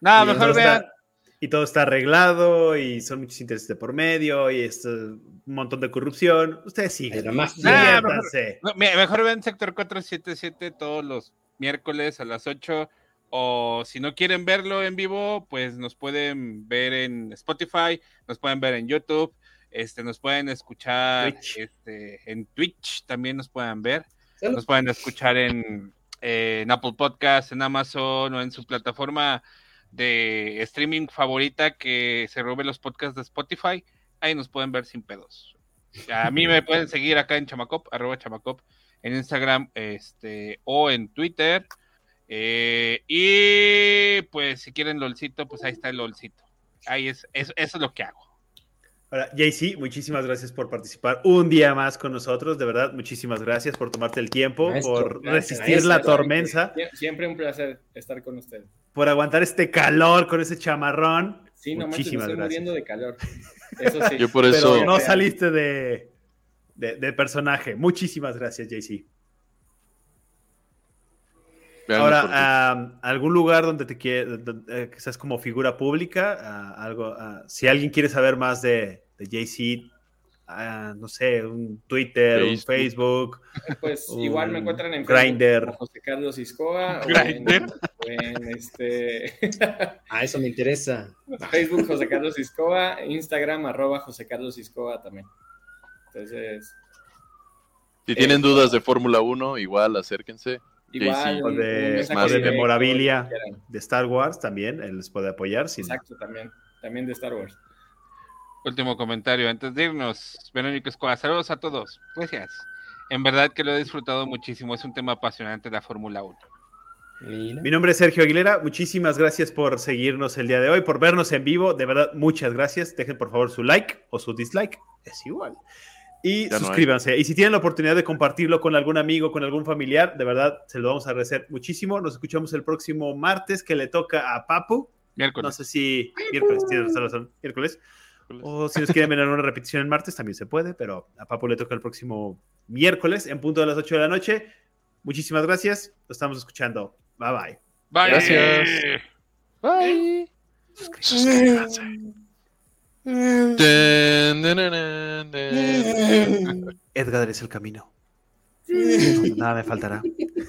No, mejor vean. y todo está arreglado y son muchos intereses de por medio y es un montón de corrupción. Ustedes siguen. Más mejor, vean Sector 477 todos los miércoles a las 8. O si no quieren verlo en vivo, pues nos pueden ver en Spotify, nos pueden ver en YouTube, este, nos pueden escuchar Este, en Twitch, también nos pueden ver, nos pueden escuchar en en Apple Podcast, en Amazon o en su plataforma de streaming favorita que se robe los podcasts de Spotify, ahí nos pueden ver sin pedos. A mí me pueden seguir acá en Chamacop, arroba Chamacop, en Instagram este, o en Twitter. Eh, y pues si quieren LOLcito, pues ahí está el LOLcito. Ahí es, eso, es lo que hago. Ahora, JC, muchísimas gracias por participar un día más con nosotros. De verdad, muchísimas gracias por tomarte el tiempo, por resistir la tormenta. Siempre un placer estar con usted. Por aguantar este calor con ese chamarrón. Sí, no muchísimas estoy muriendo de calor. Eso sí. Yo por eso. Pero no saliste de, de, personaje. Muchísimas gracias, JC. Ahora, algún lugar donde te quieres, eh, que seas como figura pública, algo, si alguien quiere saber más de, de JC, no sé, un Twitter, un Facebook. Pues igual me encuentran en Grindr. José Carlos Iscoa. Grindr. En, este. ah, eso me interesa. Facebook José Carlos Iscoa, Instagram arroba José Carlos Iscoa también. Entonces. Si tienen eh, dudas de Fórmula 1, igual acérquense. Igual, o de, más de memorabilia de Star Wars también, él les puede apoyar. Exacto, también, también de Star Wars. Último comentario antes de irnos, Verónica Escobar, saludos a todos, gracias. En verdad que lo he disfrutado muchísimo, es un tema apasionante la Fórmula 1. Mi nombre es Sergio Aguilera, muchísimas gracias por seguirnos el día de hoy, por vernos en vivo, de verdad, muchas gracias. Dejen por favor su like o su dislike, es igual. Y suscríbanse. y si tienen la oportunidad de compartirlo con algún amigo, con algún familiar, de verdad se lo vamos a agradecer muchísimo. Nos escuchamos el próximo martes que le toca a Papu. Miércoles. No sé si miércoles, tienes razón, miércoles. O si nos quieren ver en una repetición en martes, también se puede, pero a Papu le toca el próximo miércoles en punto de las 8 de la noche. Muchísimas gracias. Lo estamos escuchando. Bye bye. Bye. Gracias. Bye. Suscríbanse. Edgar es el camino. Nada me faltará.